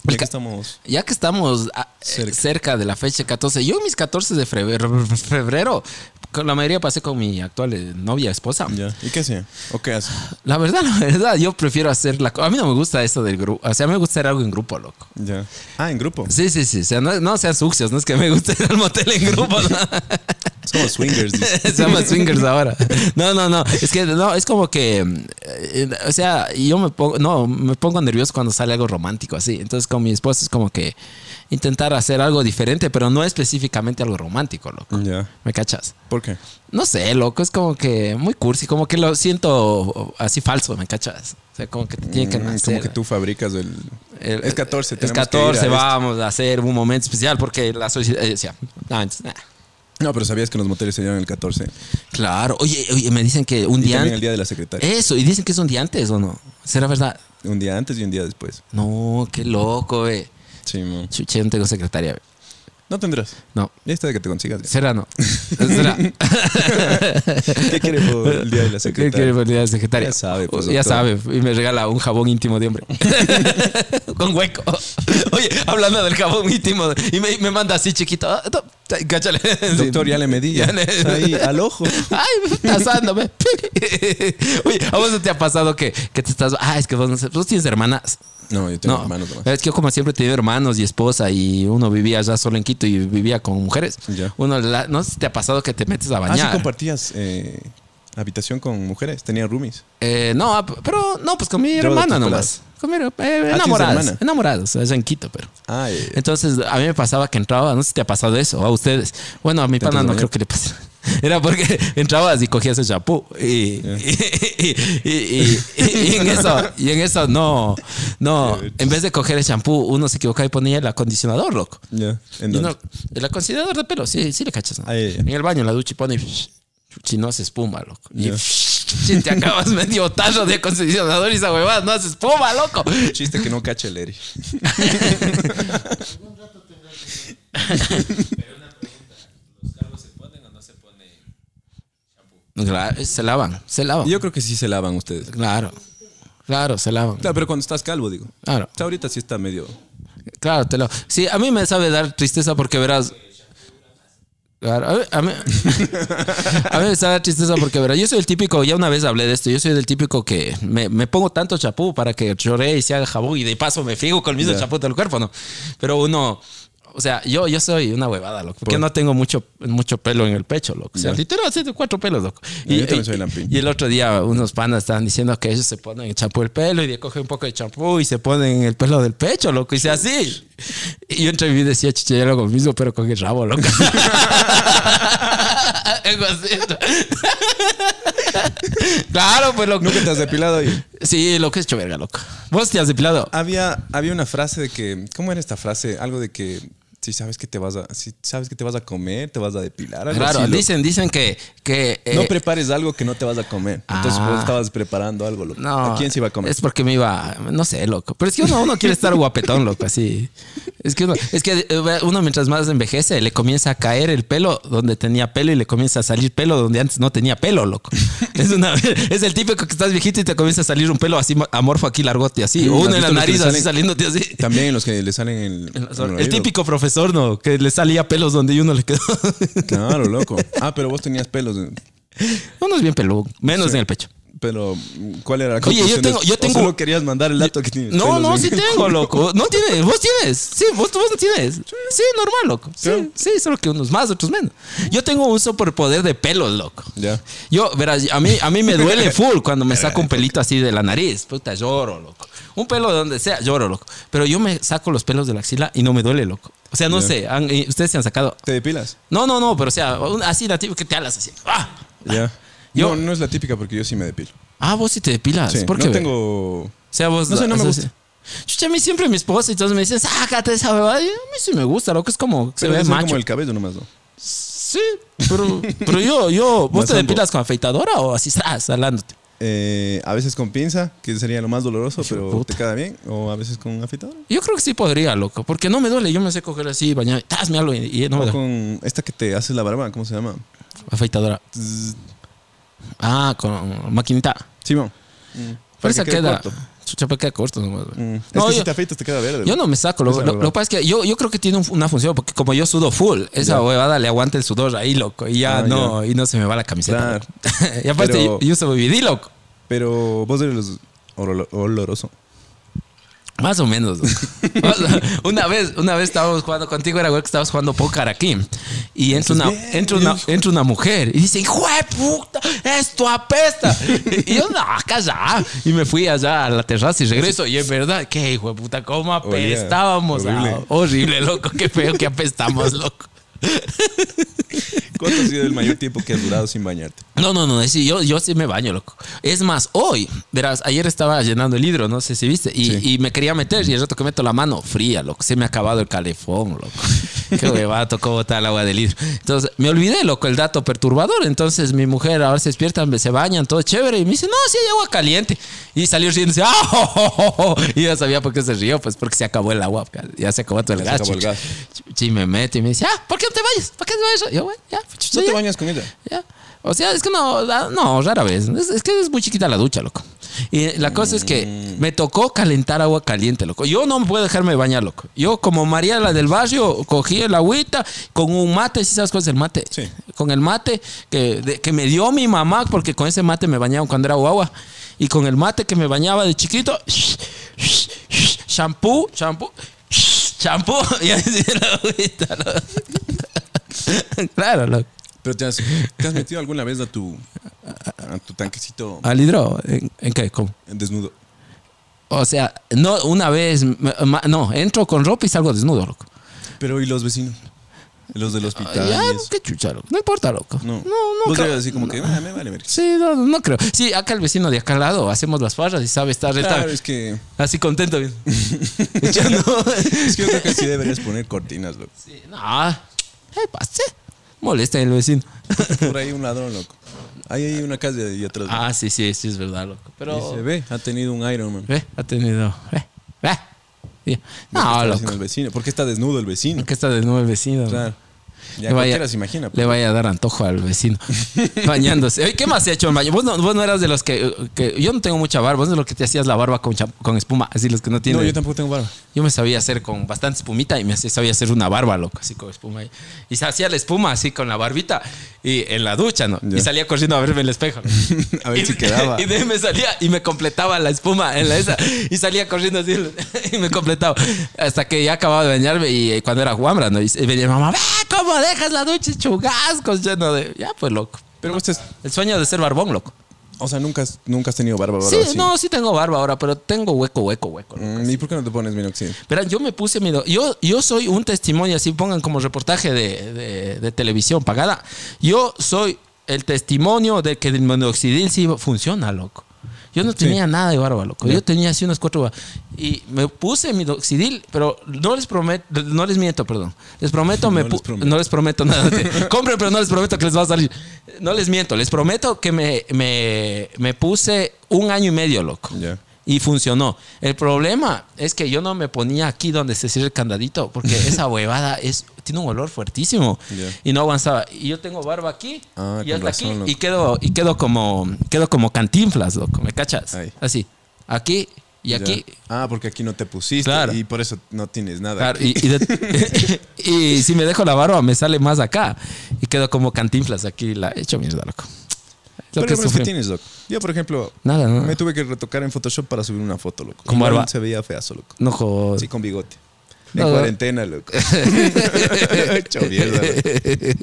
A: ya que estamos...
B: Ya que estamos ah,
A: Cerca.
B: cerca. de la fecha 14, yo mis 14 de febrero, febrero la mayoría pasé con mi actual eh, novia, esposa.
A: Ya. ¿Y qué hacía? ¿O qué hace?
B: La verdad, la verdad, yo prefiero hacer la... A mí no me gusta eso del grupo. O sea, me gusta hacer algo en grupo, loco.
A: Ya. Ah, en grupo.
B: Sí, sí, sí. O sea, no, no sean sucios. No es que me guste ir al motel en grupo. ¿no?
A: Somos swingers.
B: llama swingers ahora. No, no, no. Es que no, es como que. eh, o sea, yo me pongo. No, me pongo nervioso cuando sale algo romántico así. Entonces, con mi esposa es como que intentar hacer algo diferente, pero no específicamente algo romántico, loco.
A: Ya.
B: ¿Me cachas?
A: ¿Por qué?
B: No sé, loco. Es como que muy cursi. Como que lo siento así falso, ¿me cachas? O sea, como que te tiene que
A: Mm,
B: nacer.
A: Como que tú fabricas el...
B: El-
A: es 14,
B: Es
A: tenemos que ir
B: 14,
A: a esto.
B: vamos a hacer un momento especial porque la sociedad. eh, decía, no, entonces, nah.
A: No, pero sabías que los moteles se el 14.
B: Claro. Oye, oye, me dicen que un
A: Y
B: día.
A: también el
B: antes.
A: día de la secretaria.
B: Eso, y dicen que es un día antes o no. ¿Será verdad?
A: Un día antes y un día después.
B: No, qué loco, eh.
A: Sí, man.
B: Chuche, no tengo secretaria, ve.
A: No tendrás.
B: No.
A: Ya está de que te consigas.
B: ¿Será no? ¿Será?
A: ¿Qué quiere por el día de la
B: ¿Qué
A: secretaria?
B: quiere por el día de secretaria?
A: Ya sabe, pues,
B: Ya
A: doctor.
B: sabe. Y me regala un jabón íntimo de hombre. Con hueco. Oye, hablando del jabón íntimo. Y me, me manda así chiquito. Cáchale.
A: Doctor, ya le medí.
B: Ya le-
A: ahí, al ojo.
B: Ay, tazándome. Oye, ¿a vos no te ha pasado que, que te estás... Ah, es que vos no. ¿Vos tienes hermanas?
A: No, yo tengo
B: No,
A: hermanos nomás.
B: es que yo como siempre he tenido hermanos y esposa y uno vivía ya solo en Quito y vivía con mujeres.
A: Ya.
B: Uno, la- no sé si te ha pasado que te metes a
A: Ah, sí
B: bañar.
A: compartías eh, habitación con mujeres. Tenía roomies.
B: Eh, no, ah, pero no, pues con mi
A: Yo
B: hermana nomás. Mi, eh, es en Quito, pero.
A: Ah,
B: Entonces, a mí me pasaba que entraba, no sé si te ha pasado eso, a ustedes. Bueno, a mi
A: ¿Te
B: pana no creo que le pase. Era porque entrabas y cogías el champú y, y, y, y- en eso, y en eso no, no, en vez de coger el shampoo, uno se equivocaba y ponía el acondicionador, loco. El acondicionador de pelo, sí, sí le cachas. ¿no?
A: Ahí, ya.
B: En el baño, en la ducha y pone si no hace espuma, loco. Y
A: Ya.
B: si te acabas medio tallo de acondicionador y esa huevada no hace espuma, loco.
A: Chiste que no cache el Eri.
B: Claro, se lavan, se lavan.
A: Yo creo que sí se lavan ustedes.
B: Claro, claro, se lavan.
A: Claro, pero cuando estás calvo, digo.
B: Claro.
A: O ahorita sí está medio.
B: Claro, te lo. Sí, a mí me sabe dar tristeza porque verás. Claro, a mí, a mí, a mí me dar tristeza porque verás, yo soy el típico, ya una vez hablé de esto, yo soy del típico que me, me pongo tanto chapú para que choree y se haga jabón y de paso me frigo con el mismo
A: Ya.
B: chapú del cuerpo, ¿no? Pero uno, o sea, yo, yo soy una huevada, loco, porque
A: ¿Por?
B: no tengo mucho, mucho pelo en el pecho, loco. O sea,
A: Ya.
B: literal, cuatro pelos, loco.
A: Yo también soy lampiño.
B: y el otro día unos panas estaban diciendo que ellos se ponen champú el pelo y de coge un poco de champú y se ponen el pelo del pecho, loco, y sea así. Y yo entre mí decía, chiche, yo lo mismo, pero con el rabo, loco. Claro, pues loco.
A: ¿Nunca te has depilado ahí?
B: Sí, lo que es hecho verga, loco. ¿Vos te has depilado?
A: Había, había una frase de que. ¿Cómo era esta frase? Algo de que. Si sabes que te vas a, si sabes que te vas a comer, te vas a depilar. algo
B: Claro,
A: así,
B: dicen, dicen que, que eh,
A: no prepares algo que no te vas a comer. Entonces
B: Ah.
A: vos estabas preparando algo, loco.
B: No,
A: ¿A quién se iba a comer?
B: Es porque me iba, no sé, loco. Pero es que uno, uno quiere estar guapetón, loco, así. Es que, uno, es que eh, uno mientras más envejece le comienza a caer el pelo donde tenía pelo y le comienza a salir pelo donde antes no tenía pelo, loco. Es, una, es el típico que estás viejito y te comienza a salir un pelo así amorfo aquí largote así.
A: Mm,
B: uno
A: ¿has
B: en la nariz así saliéndote así.
A: También los que le salen en el, el
B: El típico profesor, ¿no? Que le salía pelos donde uno le quedó.
A: Claro, loco. Ah, pero vos tenías pelos.
B: Uno es bien peludo, menos
A: Sí.
B: en el pecho.
A: Pero, ¿cuál era la
B: Oye, yo
A: conclusión
B: tengo- yo
A: ¿O
B: tengo-
A: solo querías mandar el dato que tienes
B: No, no, sí tengo, loco. No tienes, vos tienes. Sí, vos, vos no tienes. Sí, normal, loco. Sí, sí, solo que unos más, otros menos. Yo tengo un superpoder de pelos, loco.
A: Ya.
B: Yo, verás, a mí, a mí me duele full cuando me saco un pelito así de la nariz. Puta, lloro, loco. Un pelo de donde sea, lloro, loco. Pero yo me saco los pelos de la axila y no me duele, loco. O sea, no sé, eh, ustedes se han sacado.
A: ¿Te depilas?
B: No, no, no, pero o sea, así la típica que te alas así. ¡Ah!
A: Ya.
B: Yo-
A: no, no es la típica porque yo sí me depilo.
B: Ah, vos sí te depilas.
A: Sí,
B: ¿Por
A: no
B: qué?
A: tengo...
B: O sea, vos.
A: No sé, no me gusta.
B: Chucha, a mí siempre mi esposa y todos me dicen, sácate esa huevada. Y a mí sí me gusta, loco. Es como, se
A: Pero
B: ve
A: debe ser
B: macho.
A: como el cabello nomás, ¿no?
B: Sí, pero, pero yo, yo, ¿vos te depilas con afeitadora o así estás salándote?
A: Eh, a veces con pinza, que sería lo más doloroso, pero
B: puta.
A: te queda bien. O a veces con afeitador.
B: Yo creo que sí podría, loco, porque no me duele. Yo me sé coger así, bañar, algo y, y no me duele.
A: con esta que te haces la barba, ¿cómo se llama?
B: Afeitadora.
A: Zzz,
B: Ah, con maquinita.
A: Simón.
B: Pero
A: Para
B: esa
A: que
B: queda.
A: corto.
B: Chucha, pero queda corto nomás. güey.
A: Mm. Es
B: No,
A: que
B: yo-
A: si te afeitas te queda verde.
B: Yo no me saco. Lo, que pasa es que yo, yo creo que tiene un- una función, porque como yo sudo full, esa
A: Ya.
B: huevada le aguanta el sudor ahí, loco. Y ya
A: Ah,
B: no, y no se me va la camiseta.
A: Claro.
B: y aparte,
A: Pero-
B: yo, yo soy vividí, loco.
A: Pero vos eres oloroso.
B: Más o menos. una vez, una vez estábamos jugando contigo, era güey que estábamos jugando póker aquí. Y entra una, entra una, entra una mujer y dice, hijo de puta, esto apesta. Y yo, no, calla. Y me fui allá a la terraza y regreso. Y en verdad, qué hijo de puta, cómo
A: Olía
B: apestábamos.
A: horrible.
B: ah, horrible, loco. Qué feo que apestamos, loco.
A: ¿Cuánto ha sido el mayor tiempo que has durado sin bañarte?
B: No, no, no, sí, yo, yo sí me baño, loco. Es más, hoy, verás, ayer estaba llenando el hidro, no sé si viste, y,
A: Sí.
B: y me quería meter y el rato que meto la mano, fría, loco. Se me ha acabado el calefón, loco. Qué huevada, tocó botar el agua del hidro. Entonces, me olvidé, loco, el dato perturbador. Entonces, mi mujer ahora se despierta, se bañan, todo chévere, y me dice, no, sí hay agua caliente. Y salió riéndose, ¡ah! oh, oh, oh, oh". Y ya sabía por qué se rió, pues porque se acabó el agua, ya se acabó todo el gas.
A: acabó el gas.
B: Me mete y me dice, ah, ¿por qué no te vayas? ¿Por qué te vayas? Yo, bueno, ya, chucha,
A: ¿No te bañas con ella?
B: Ya. O sea, es que no, no, rara vez. Es, es que es muy chiquita la ducha, loco. Y la cosa es que
A: Mm.
B: me tocó calentar agua caliente, loco. Yo no me puedo dejarme bañar, loco. Yo, como María la del barrio, cogí el agüita con un mate, ¿sí sabes cuál es el mate?
A: Sí.
B: Con el mate que, de- que me dio mi mamá, porque con ese mate me bañaban cuando era guagua. Y con el mate que me bañaba de chiquito, shampoo, shampoo, shampoo, y así la agüita. Claro, loco.
A: ¿Pero te has, te has metido alguna vez a tu, a tu tanquecito
B: ¿Al hidro? ¿En, en qué? ¿Cómo?
A: desnudo?
B: O sea, no, una vez, no, entro con ropa y salgo desnudo, loco.
A: Pero ¿y los vecinos? Los del hospital.
B: Ya, qué chucha, loco. No importa, loco.
A: No,
B: no, no
A: Vos
B: creo.
A: decir como que, ah, me vale.
B: Sí, no, no, no creo. Sí, acá el vecino de acá al lado hacemos las farras y sabe estar está
A: Claro, es que,
B: así contento. bien. Ya no.
A: es que yo creo que sí deberías poner cortinas, loco.
B: Sí, no. ¿Qué pasa? Molesta el vecino.
A: Por ahí un ladrón, loco. Ahí hay una casa y atrás.
B: Ah, sí, sí, sí, es verdad, loco. Pero.
A: Y se ve, ha tenido un Iron Man.
B: Ve, ha tenido. Ve, ve. Sí.
A: Ve qué
B: No,
A: está
B: loco.
A: haciendo el vecino. ¿Por qué está desnudo el vecino?
B: Que está de nuevo el vecino.
A: Claro. Ya
B: Le vaya-
A: se imagina. pues.
B: Le vaya a dar antojo al vecino bañándose. Oye, ¿qué más se ha hecho en baño? Vos no, vos no eras de los que, que- Yo no tengo mucha barba. Vos no de los que te hacías la barba con, espuma. Así los que no tienen.
A: No, yo tampoco tengo barba.
B: Yo me sabía hacer con bastante espumita y me sabía hacer una barba, loco, así con espuma. ahí. Y se hacía la espuma así con la barbita y en la ducha, ¿no?
A: Ya.
B: Y salía corriendo a verme en el espejo.
A: A ver
B: y,
A: si quedaba.
B: Y de ahí me salía y me completaba la espuma en la esa. Y salía corriendo así y me completaba. Hasta que ya acababa de bañarme y eh, cuando era guambra, ¿no? Y venía mamá, ¡ve cómo dejas la ducha chugazcos lleno de. Ya, pues, loco.
A: Pero este es,
B: El sueño de ser barbón, loco.
A: o sea, nunca has, nunca has tenido barba, barba
B: Sí,
A: así.
B: no, sí tengo barba ahora, pero tengo hueco, hueco, hueco. loco.
A: Mm, ¿Y por qué no te pones minoxidil?
B: Verán, yo me puse mi... do- Yo, yo soy un testimonio, así pongan como reportaje de, de- de televisión pagada. Yo soy el testimonio de que el minoxidil sí funciona, loco. Yo no tenía nada de barba, loco. Yo tenía así unas cuatro barbas. Y me puse minoxidil, pero no les prometo, no les miento, perdón. Les prometo, me
A: les prometo.
B: no les prometo nada. Compren, pero no les prometo que les va a salir. No les miento, les prometo que me, me, me puse un año y medio, loco.
A: Ya.
B: Y funcionó. El problema es que yo no me ponía aquí donde se cierra el candadito, porque esa huevada es, tiene un olor fuertísimo. Y no avanzaba. Y yo tengo barba aquí
A: Ah,
B: y hasta
A: razón,
B: aquí.
A: loco.
B: Y quedo, y quedo como, quedo como cantinflas, loco. ¿Me cachas?
A: Ahí.
B: Así. Aquí y
A: Ya.
B: aquí.
A: Ah, porque aquí no te pusiste
B: Claro.
A: y por eso no tienes nada.
B: Claro, y, y de- y si me dejo la barba, me sale más acá. Y quedo como cantinflas aquí. La he hecho mierda, loco. Lo
A: Pero
B: que
A: es que tienes, loco. Yo, por ejemplo,
B: Nada,
A: me tuve que retocar en Photoshop para subir una foto, loco.
B: Con barba.
A: Se veía feazo, loco.
B: No jodas.
A: Sí, con bigote. En
B: no.
A: cuarentena, loco. Hecho mierda, loco.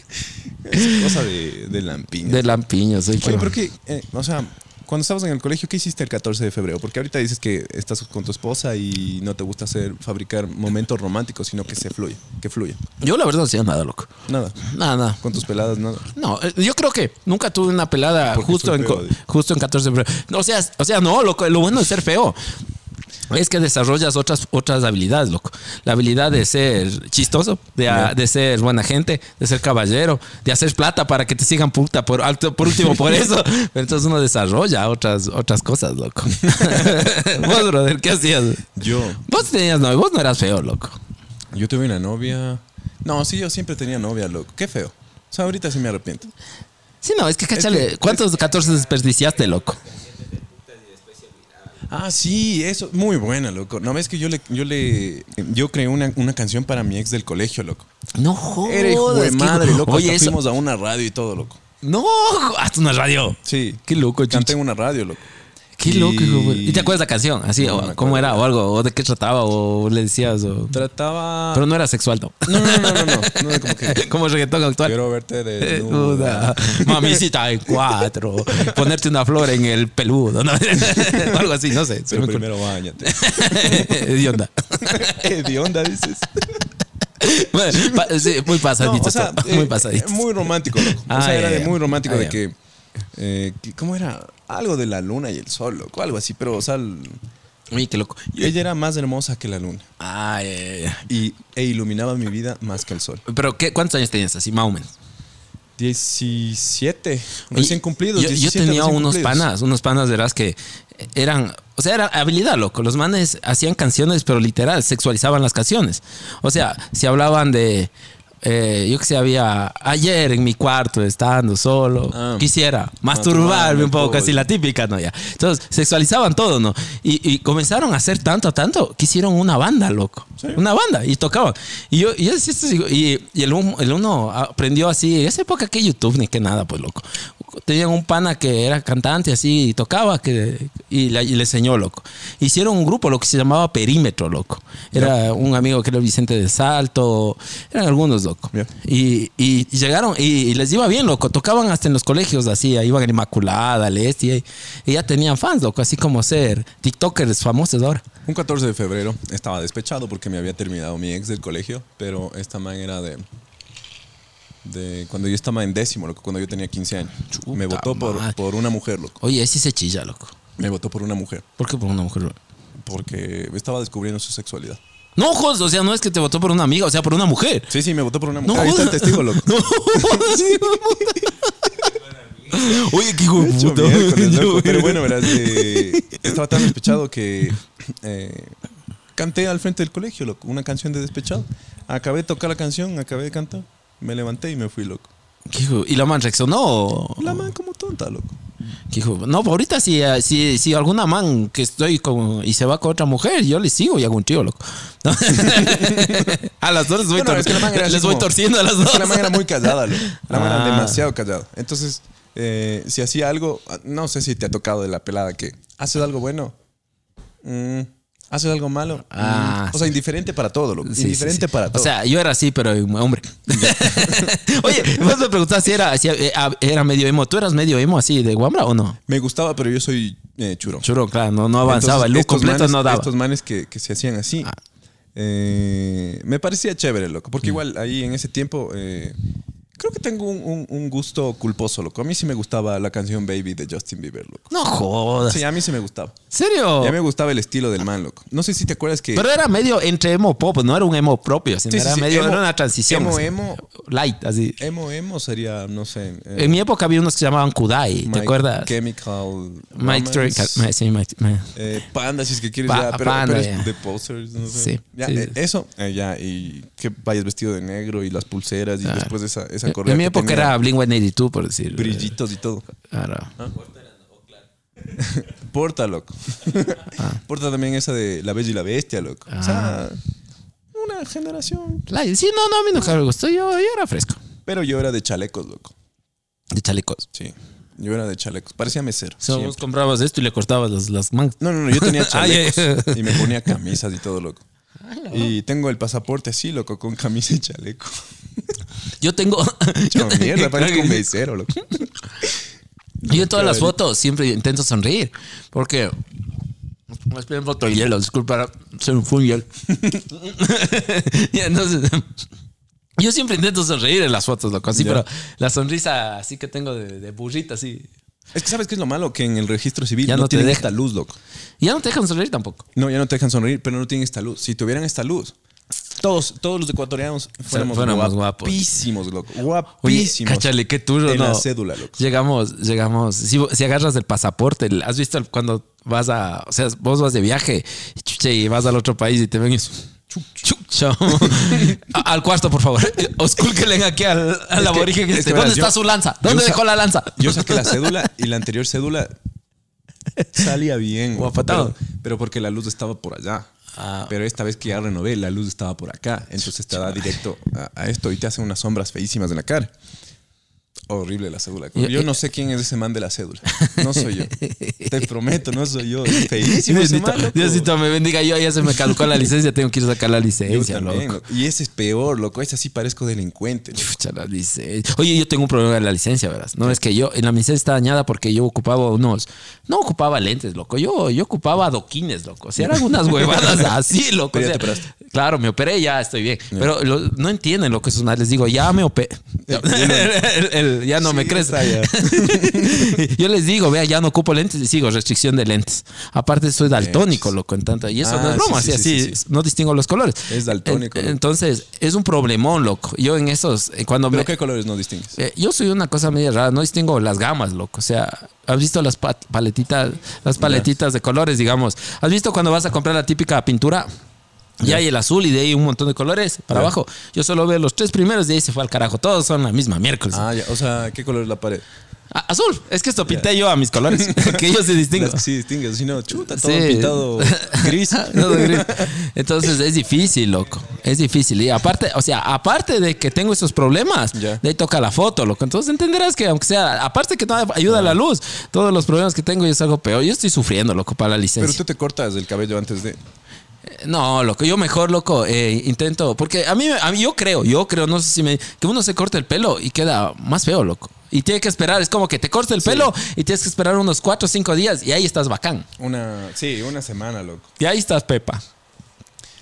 A: Es cosa de, de lampiña.
B: De lampiño, soy
A: Oye,
B: pero-
A: qué, eh, o sea, cuando estabas en el colegio, ¿qué hiciste el 14 de febrero? Porque ahorita dices que estás con tu esposa y no te gusta hacer, fabricar momentos románticos, sino que se fluya, que fluya.
B: Yo la verdad no hacía nada, loco.
A: Nada.
B: Nada, nada.
A: Con tus peladas, nada.
B: No, eh, yo creo que nunca tuve una pelada
A: Porque
B: justo en,
A: feo,
B: justo en 14 de febrero. No, o sea, o sea, no, loco, lo bueno de ser feo es que desarrollas otras, otras habilidades, loco. La habilidad de ser chistoso, de, a- de ser buena gente, de ser caballero, de hacer plata para que te sigan puta por alto, por último por eso. Pero entonces uno desarrolla otras, otras cosas, loco. vos, brother, ¿qué hacías?
A: Yo,
B: Vos tenías novio, vos no eras feo, loco.
A: yo tuve una novia. No, sí, yo siempre tenía novia, loco. Qué feo. O sea, ahorita sí me arrepiento.
B: Sí, no, es que cáchale,
A: que-
B: ¿cuántos 14 desperdiciaste, loco?
A: Ah, sí, eso, muy buena, loco. No, ves que yo le, yo le, yo creé una, una canción para mi ex del colegio, loco.
B: No jodas.
A: Era hijo de madre, loco.
B: Oye,
A: Hasta
B: eso.
A: fuimos a una radio y todo, loco.
B: No, hasta una radio.
A: Sí.
B: Qué loco.
A: Canté en una radio, loco.
B: Qué
A: Y-
B: loco, hijo. de- ¿Y te acuerdas la canción? Así,
A: No
B: o
A: me
B: ¿cómo era? O algo, o de qué trataba, o le decías, o...
A: Trataba.
B: Pero no era sexual, ¿no?
A: No, no, no, no, no. no era como que.
B: Como reggaetón actual.
A: Quiero verte
B: Desnuda. Mamicita en cuatro. Ponerte una flor en el peludo, ¿no? O algo así, no sé.
A: Pero
B: me
A: primero bañate.
B: De onda.
A: de onda, dices.
B: Bueno, pa- sí, muy
A: No,
B: pasadito.
A: o sea,
B: esto,
A: eh,
B: muy pasadito.
A: Muy romántico, loco.
B: Ah,
A: o sea, era
B: ya,
A: de muy romántico
B: Ah,
A: de que, eh, que- ¿Cómo era? Algo de la luna y el sol, loco. Algo así. Pero, o sea, el-
B: Uy, qué loco.
A: ella era más hermosa que la luna.
B: Ah, ya, ya, ya.
A: Y, e iluminaba mi vida más que el sol.
B: Pero, ¿qué, ¿cuántos años tenías así, más o menos?
A: 17.
B: Oye,
A: Recién cumplidos.
B: Yo, yo
A: 17
B: tenía
A: recién
B: unos
A: cumplidos.
B: panas, unos panas, verás, que eran, o sea, era habilidad, loco. Los manes hacían canciones, pero literal, sexualizaban las canciones. O sea, si hablaban de, eh, yo que sé, había ayer en mi cuarto, estando solo,
A: Ah.
B: quisiera masturbarme un poco, así la típica, ¿no? Ya. Entonces, sexualizaban todo, ¿no? Y, y comenzaron a hacer tanto, tanto, que hicieron una banda, loco.
A: ¿Sí?
B: Una banda, y tocaban. Y yo, y yo y, y el, el uno aprendió así, en esa época que YouTube ni que nada, pues loco. Tenían un pana que era cantante así y tocaba que, y, la- y le enseñó, loco. Hicieron un grupo, lo que se llamaba Perímetro, loco. Era un amigo que era Vicente de Salto, eran algunos, loco.
A: Ya.
B: Y, y llegaron y, y les iba bien, loco. Tocaban hasta en los colegios así, ahí iban en Inmaculada, al Este, y, y ya tenían fans, loco, así como ser TikTokers famosos ahora.
A: Un 14 de febrero estaba despechado porque me había terminado mi ex del colegio, pero esta man era de De cuando yo estaba en décimo, loco, cuando yo tenía 15 años. me votó por, por una mujer, loco.
B: Oye, ese se chilla, loco.
A: Me votó por una mujer.
B: ¿Por qué por una mujer?
A: Porque estaba descubriendo su sexualidad.
B: No, jodas, o sea, no es que te votó por una amiga, o sea, por una mujer.
A: Sí, sí, me votó por una
B: No
A: mujer. Ahí está el testigo, loco.
B: No jodas. Oye, qué hijo de puta.
A: loco. Pero bueno, verás, eh, estaba tan despechado que eh, canté al frente del colegio, loco, una canción de despechado. Acabé de tocar la canción, acabé de cantar, me levanté y me fui, loco.
B: ¿Qué hijo? ¿Y la man reaccionó?
A: La man como tonta, loco.
B: ¿Qué hijo? No, ahorita si, eh, si, si alguna man que estoy con y se va con otra mujer, yo le sigo y hago un tío, loco. a las dos les voy, tor-
A: es que la man era así
B: les voy
A: como-
B: torciendo a las
A: Es
B: dos.
A: que la man era muy callada, loco. La man
B: Ah.
A: era demasiado callada. Entonces, eh, si hacía algo, no sé si te ha tocado de la pelada que haces algo bueno, mm, haces algo malo. mm.
B: Ah,
A: o sea, indiferente para todo, loco.
B: Sí,
A: indiferente
B: sí, sí.
A: para todo.
B: O sea, yo era así, pero hombre. Oye, vos me preguntabas si era, si eh, era medio emo. ¿Tú eras medio emo así de guambra o no?
A: me gustaba, pero yo soy eh, churo.
B: Churo, claro, no, no avanzaba.
A: Entonces,
B: el look completo
A: manes-
B: no daba.
A: Estos manes que, que se hacían así.
B: Ah.
A: eh, me parecía chévere, loco.
B: Mm.
A: Porque igual ahí en ese tiempo. eh, creo que tengo un, un- un gusto culposo, loco. A mí sí me gustaba la canción Baby de Justin Bieber, loco.
B: No jodas.
A: Sí, a mí sí me gustaba.
B: ¿Serio?
A: Ya me gustaba el estilo del man, loco. No sé si te acuerdas que.
B: Pero era medio entre emo pop, no era un emo propio, sino
A: Sí,
B: era
A: sí,
B: medio,
A: emo-
B: era una transición.
A: emo,
B: así.
A: emo.
B: Light, así.
A: emo, emo sería, no sé. eh,
B: En mi época había unos que se llamaban Kudai, ¿te
A: My
B: acuerdas?
A: Chemical.
B: Mike sí,
A: eh, Panda, si es que quieres
B: Pa-
A: ya. Pero,
B: Panda,
A: pero es
B: ya.
A: de posters, no sé.
B: Sí,
A: Ya, eh. Eso, eh, ya. Y que vayas vestido de negro y las pulseras y
B: Claro.
A: después esa, esa
B: En mi época era Blink 182, por decir.
A: Brillitos y todo.
B: Claro.
A: Porta, loco.
B: Ah.
A: Porta también esa de La Bella y la Bestia, loco. O sea, una generación.
B: Sí, no, no, a mí nunca me gustó. Yo, yo era fresco.
A: Pero yo era de chalecos, loco.
B: De chalecos.
A: Sí. Yo era de chalecos. Parecía mesero.
B: O sea, vos comprabas esto y le cortabas las, las mangas.
A: No, no, no. Yo tenía
B: Ah,
A: chalecos.
B: ya.
A: y me ponía camisas y todo, loco. Y tengo el pasaporte así, loco, con camisa y chaleco.
B: Yo tengo.
A: Chao, mierda, parezco un
B: yo,
A: mesero, loco.
B: en todas las fotos siempre intento sonreír. Porque. Me esperen foto hielo, disculpa, se me fue un hielo. y entonces. Yo siempre intento sonreír en las fotos, loco, así,
A: Ya.
B: pero la sonrisa así que tengo de, de burrita, así.
A: Es que sabes qué es lo malo, que en el registro civil
B: Ya
A: no,
B: no te
A: tienen
B: deja.
A: esta luz, loco.
B: Ya no te dejan sonreír tampoco.
A: No, ya no te dejan sonreír, pero no tienen esta luz. Si tuvieran esta luz, todos, todos los ecuatorianos fuéramos,
B: fuéramos guapos.
A: guapísimos, loco.
B: Oye,
A: Guapísimos.
B: cáchale, qué turro,
A: En
B: ¿no?
A: la cédula, loco.
B: Llegamos, llegamos. Si, si agarras el pasaporte, ¿has visto cuando vas a. O sea, vos vas de viaje y, chuche, y vas al otro país y te ven y. Chucha. A- al cuarto, por favor. Oscúlquenle aquí al, al
A: que-
B: aborigen.
A: es
B: este.
A: que
B: ¿Dónde
A: verás,
B: está
A: yo-
B: su lanza? ¿Dónde dejó la lanza?
A: Yo saqué la cédula y la anterior cédula salía bien.
B: Guapatado.
A: Pero, pero porque la luz estaba por allá.
B: Ah.
A: Pero esta vez que ya renové, la luz estaba por acá. Entonces te da directo a, a esto y te hace unas sombras feísimas en la cara. Horrible la cédula. Yo
B: y-
A: no sé quién es ese man de la cédula. No soy yo. Te prometo, no soy yo. Es feísimo ese
B: Diosito,
A: man, loco.
B: Diosito, me bendiga. Yo ya se me caducó la licencia, tengo que ir a sacar la licencia,
A: también,
B: loco.
A: Y ese es peor, loco. Ese sí parezco delincuente.
B: Chucha, la licencia. Oye, yo tengo un problema en la licencia, verás. No es que yo, en la licencia está dañada porque yo ocupaba unos, no ocupaba lentes, loco. Yo, yo ocupaba adoquines, loco. O sea, eran unas huevadas así, loco. O sea, claro, me operé, ya estoy bien. Pero lo- no entienden lo que esos más les digo, ya me operé. El- el- ya no me crees. yo les digo, vea, ya no ocupo lentes y sigo, restricción de lentes. Aparte, soy daltónico, loco. En tanto, y eso
A: Ah,
B: no es broma,
A: sí,
B: así,
A: sí, sí,
B: así,
A: sí, sí.
B: no distingo los colores.
A: Es daltónico, loco.
B: entonces, es un problemón, loco. Yo en esos, eh, cuando
A: ¿Pero
B: me,
A: qué colores no distingues?
B: eh, yo soy una cosa media rara, no distingo las gamas, loco. O sea, ¿has visto las pa- paletitas, las paletitas de colores, digamos? ¿Has visto cuando vas a comprar la típica pintura? Y hay el azul y de ahí un montón de colores para
A: Ya.
B: abajo. Yo solo veo los tres primeros y de ahí se fue al carajo. Todos son la misma miércoles.
A: Ah, ya. O sea, ¿qué color es la pared?
B: Ah, azul. Es que esto pinté yo a mis colores. que ellos se distinguen.
A: Sí distingues. Si no, chuta, todo
B: Sí.
A: pintado gris.
B: Todo gris. Entonces es difícil, loco. Es difícil. Y aparte, o sea, aparte de que tengo esos problemas,
A: Ya.
B: de ahí toca la foto, loco. Entonces entenderás que aunque sea, aparte que no ayuda la luz, todos los problemas que tengo yo es algo peor. Yo estoy sufriendo, loco, para la
A: Pero
B: licencia.
A: tú te cortas el cabello antes de.
B: No, loco, yo mejor, loco, eh, intento, porque a mí, a mí yo creo, yo creo, no sé si me, que uno se corta el pelo y queda más feo, loco. Y tiene que esperar, es como que te corta el pelo y tienes que esperar unos cuatro o cinco días y ahí estás bacán.
A: Una. Sí, una semana, loco.
B: Y ahí estás, Pepa.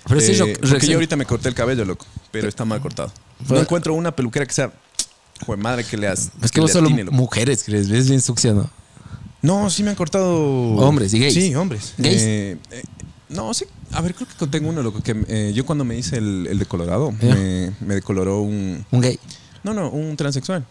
B: Pero sí,
A: Eh,
B: yo-
A: porque yo ahorita me corté el cabello, loco. Pero está mal cortado. No encuentro una peluquera que sea Jue madre que le has.
B: Es que vos solo
A: atine,
B: mujeres, ¿crees? ¿Ves bien succionado?
A: No, sí me han cortado.
B: Hombres y gays.
A: Sí, hombres.
B: ¿Gays?
A: Eh, no, sí. A ver, creo que conté uno, loco. Que eh, yo cuando me hice el, el decolorado,
B: Ya.
A: me, me decoloró un.
B: Un gay.
A: No, no, un transexual.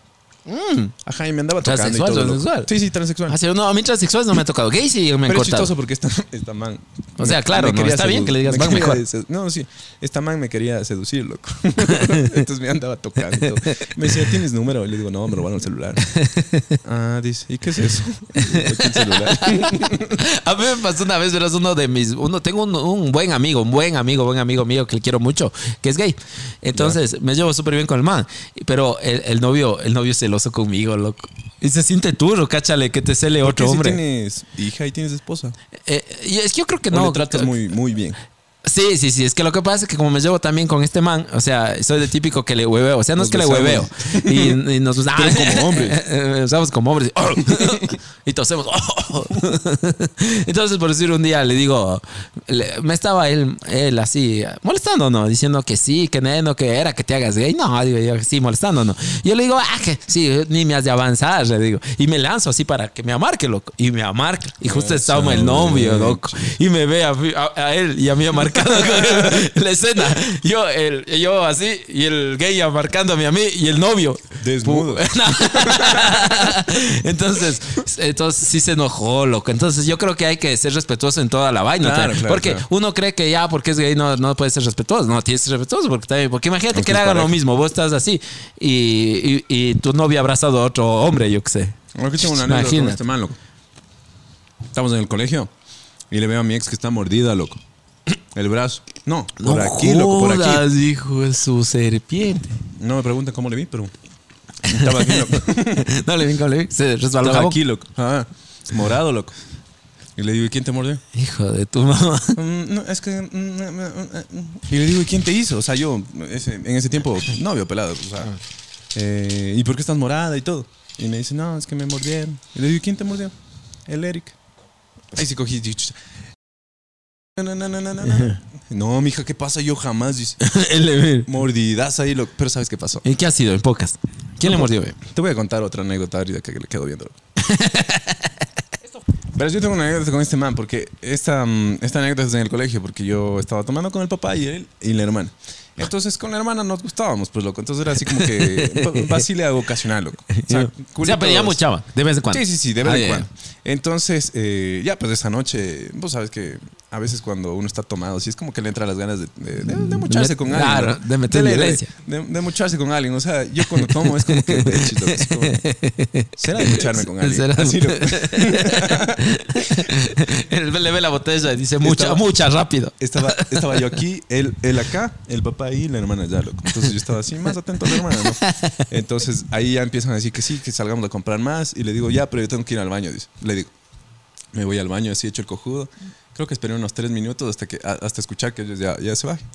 B: Mm.
A: Ajá, y me andaba tocando. y
B: ¿Transexual,
A: loco.
B: transexual?
A: Sí, sí, transexual.
B: Ah, sí, no, a mí transexuales no me ha tocado. Gay sí me han
A: Pero es
B: cortado.
A: chistoso porque esta, esta man.
B: O sea, claro, no,
A: quería
B: está bien que le digas
A: me
B: man mejor.
A: No, sí. Esta man me quería seducir, loco. Entonces me andaba tocando. y todo. Me decía, ¿tienes número? Y le digo, no, me robaron el celular. Ah, dice, ¿y qué es eso? Digo, "¿Qué el celular?
B: A mí me pasó una vez, verás, uno de mis. Uno, tengo un, un buen amigo, un buen amigo, buen amigo mío que le quiero mucho, que es gay. Entonces, me llevo súper bien con el man. Pero el, el novio, el novio es celoso conmigo, loco. Y se siente turro, cáchale, que te cele otro
A: si
B: hombre.
A: tienes hija y tienes esposa.
B: Eh, es que yo creo que
A: No,
B: no.
A: le tratas muy, muy bien.
B: Sí, sí, sí. Es que lo que pasa es que como me llevo también con este man, o sea, soy de típico que le hueveo. O sea, no
A: Nos
B: es que le hueveo. Y, y nos usamos
A: como hombres.
B: Usamos como hombres. y tosemos. Entonces, por decir un día, le digo, le- me estaba él, él así, molestando, ¿no? Diciendo que sí, que no, que era que te hagas gay. No, digo yo, sí, molestando, ¿no? Yo le digo, ah, que sí, ni me has de avanzar, le digo. Y me lanzo así para que me amarque, loco. Y me amarca. Y justo estaba el novio, loco. Y me ve a, a- a él y a mí marcando la escena. Yo, el, yo así, y el gay marcándome a mí y el novio.
A: Desnudo.
B: No. entonces, entonces sí se enojó, loco. Entonces yo creo que hay que ser respetuoso en toda la vaina.
A: Claro,
B: también.
A: claro,
B: porque
A: claro.
B: uno cree que ya porque es gay no, no puede ser respetuoso. No, tienes que ser respetuoso porque también. Porque imagínate que le hagan lo mismo. Vos estás así y, y, y tu novia ha abrazado a otro hombre, yo qué sé.
A: Aquí tengo una anécdota con
B: Imagínate.
A: este man, loco. Estamos en el colegio y le veo a mi ex que está mordida, loco. El brazo. No, por aquí, loco, por aquí.
B: jodas, de su serpiente.
A: No me pregunten cómo le vi, pero. Estaba aquí, loco.
B: no le vi, no le vi. Se resbaló
A: Estaba aquí, loco. Ah, morado, loco. Y le digo, ¿y quién te mordió?
B: Hijo de tu mamá.
A: Mm, no, es que. mm, mm. Y le digo, ¿y quién te hizo? O sea, yo ese- en ese tiempo, novio pelado. O sea, eh, ¿y por qué estás morada y todo? Y me dice, no, es que me mordieron. Y le digo, ¿y quién te mordió? El Eric. Ahí sí cogí. Y- No, no, no, no, no, no. No, mija, ¿qué pasa? Yo jamás. Dice, mordidas ahí, loco. Pero ¿sabes qué pasó?
B: ¿Y qué ha sido en pocas? ¿Quién le mordió, ve?
A: Te voy a contar otra anécdota ahorita que le quedo viendo. Pero yo tengo una anécdota con este man, porque esta, mm, esta anécdota es en el colegio, porque yo estaba tomando con el papá y él y la hermana. Entonces con la hermana nos gustábamos, pues loco. Entonces era así como que vacile ocasional, loco. O sea,
B: O sea, pedíamos chava, de vez en cuando.
A: Sí, sí, sí, de vez
B: Ah,
A: en cuando. Entonces, eh, ya, pues esa noche, vos sabes que a veces cuando uno está tomado, sí es como que le entra las ganas de, de, de- de mucharse con alguien.
B: Claro,
A: ¿no?
B: de meter violencia.
A: De, mucharse con alguien. O sea, yo cuando tomo es como que. "Echis, loco", es como, Será de mucharme con alguien.
B: Será-
A: Así, loco.
B: Él le ve la botella y dice mucha,
A: Estaba-
B: mucha, rápido.
A: Estaba, estaba yo aquí, él, él acá, el papá ahí y la hermana allá, loco. Entonces yo estaba así, más atento a la hermana, ¿no? Entonces ahí ya empiezan a decir que sí, que salgamos a comprar más. Y le digo, ya, pero yo tengo que ir al baño, dice. Le digo, me voy al baño, así hecho el cojudo. Creo que esperé unos tres minutos hasta, que, hasta escuchar que ellos ya, ya se bajen.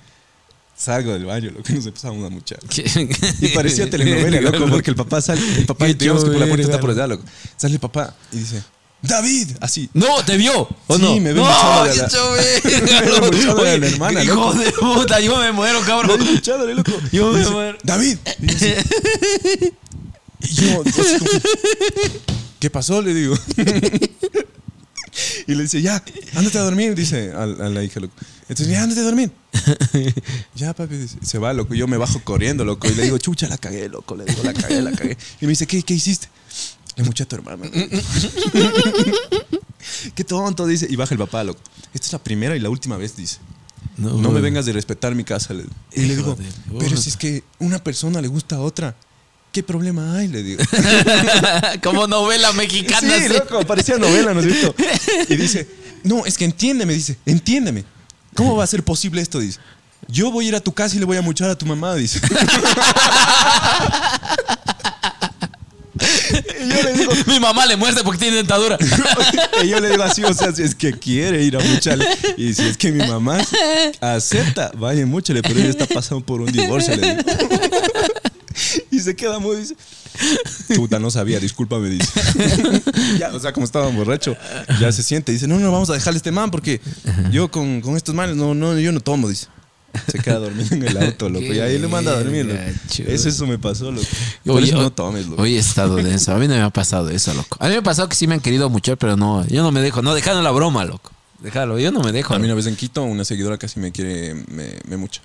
A: Salgo del baño, loco, nos empezamos a muchar. Y parecía telenovela, loco, porque el papá sale, el papá, digamos que por la puerta está por allá, loco. Sale el papá y dice, David, así.
B: No, te vio. ¿O
A: Sí,
B: no?
A: me ve
B: no,
A: de
B: qué
A: la- Me hermana,
B: Hijo
A: loco.
B: de puta, yo me muero, cabrón.
A: Echándole, loco.
B: Yo me muero.
A: David. Y dice- y yo, ¿qué pasó? Le digo. Y le dice, ya, ándate a dormir, dice a, a la hija, loco. Entonces, ya, ándate a dormir. Ya, papi, dice, se va, loco. Yo me bajo corriendo, loco. Y le digo, chucha, la cagué, loco. Le digo, la cagué, la cagué. Y me dice, ¿qué, qué hiciste? Le muché a tu hermano. Qué tonto, dice. Y baja el papá, loco. Esta es la primera y la última vez, dice. No me vengas de respetar mi casa. Y le digo, pero si es que una persona le gusta a otra, ¿qué problema hay? Le digo.
B: Como novela mexicana.
A: sí,
B: así.
A: loco, parecía novela, ¿no es cierto? Y dice, no, es que entiéndeme, dice, entiéndeme. ¿Cómo va a ser posible esto? Dice. Yo voy a ir a tu casa y le voy a muchar a tu mamá, dice. y yo le digo,
B: Mi mamá le muerde porque tiene dentadura.
A: y yo le digo así, o sea, si es que quiere ir a mucharle. Y si es que mi mamá acepta, vaya, muchale, pero ella está pasando por un divorcio, le digo. Se queda muy, dice. Chuta, no sabía, discúlpame, dice. ya, o sea, como estaba borracho, ya se siente. Dice, no, no, vamos a dejarle este man porque yo con, con estos manes, no, no, yo no tomo, dice. Se queda dormido en el auto, loco. Y ahí le manda a dormir, loco. Eso, eso me pasó, loco.
B: Oye,
A: eso no tomes, loco.
B: Hoy he estado denso. A mí no me ha pasado eso, loco. A mí me ha pasado que sí me han querido mucho, pero no. Yo no me dejo. No, dejando la broma, loco. Déjalo. Yo no me dejo.
A: A mí una vez en Quito, una seguidora casi me quiere, me, me mucha.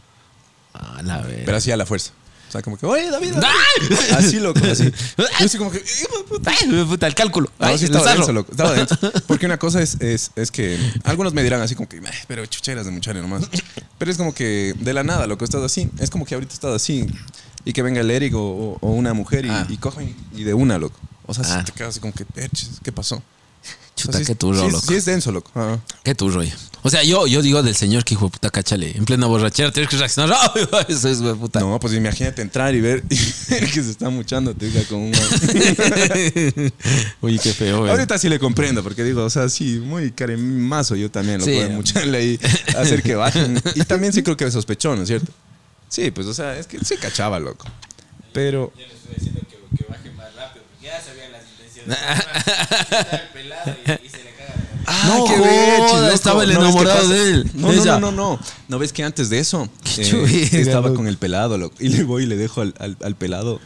B: Ah, la verga.
A: Pero así a la fuerza. Sea, como que, oye, David. David".
B: ¡Ay!
A: Así, loco, así. Yo así como que, "Hijo de puta".
B: El cálculo.
A: No, sí estaba denso, loco. Estaba denso. Porque una cosa es, es, es que algunos me dirán así como que, "Ay, pero chucheras de muchacho nomás. Pero es como que de la nada, loco, estás así. Es como que ahorita estás así y que venga el Eric o, o- una mujer y,
B: Ah.
A: y cogen y de una, loco. O sea, sí
B: Ah.
A: te quedas así como que, "Perches, ¿qué pasó?
B: Chuta, qué turro, loco.
A: Sí es denso, loco.
B: Qué turro, ya. O sea, yo, yo digo del señor que hijo de puta, cáchale. En plena borrachera tienes que reaccionar. Eso es, güey, puta.
A: No, pues imagínate entrar y ver, y que se está muchando, te diga, con un...
B: Oye, qué feo, güey.
A: Ahorita sí le comprendo, porque digo, o sea, sí, muy caremazo yo también lo
B: Sí.
A: puedo mucharle ahí, hacer que bajen. Y también sí creo que sospechó, ¿no es cierto? Sí, pues, o sea, es que sí cachaba, loco. Pero,
D: Yo le estoy diciendo que, que baje más rápido, ya sabían las intenciones. Está el pelado y, y se le caga. la-
B: No
A: qué loco.
B: estaba el
A: ¿No ves qué
B: enamorado de él,
A: No, no, no, no, no. ¿No ves que antes de eso eh, estaba con el pelado, loco? Y le voy y le dejo al, al- al pelado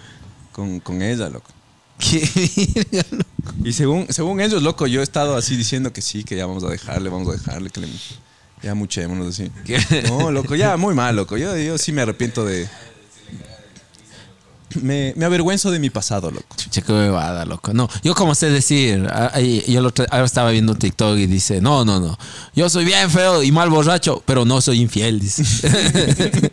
A: con, con ella, loco.
B: Qué loco.
A: Y según, según ellos, loco, yo he estado así diciendo que sí, que ya vamos a dejarle, vamos a dejarle, que le, ya muchémonos así.
B: ¿Qué?
A: No, loco, ya muy mal, loco. Yo, yo sí me arrepiento de. Me, me avergüenzo de mi pasado, loco.
B: Qué bebada, loco. No, yo como sé decir, yo ahora estaba viendo un TikTok y dice, no, no, no, yo soy bien feo y mal borracho, pero no soy infiel, dice.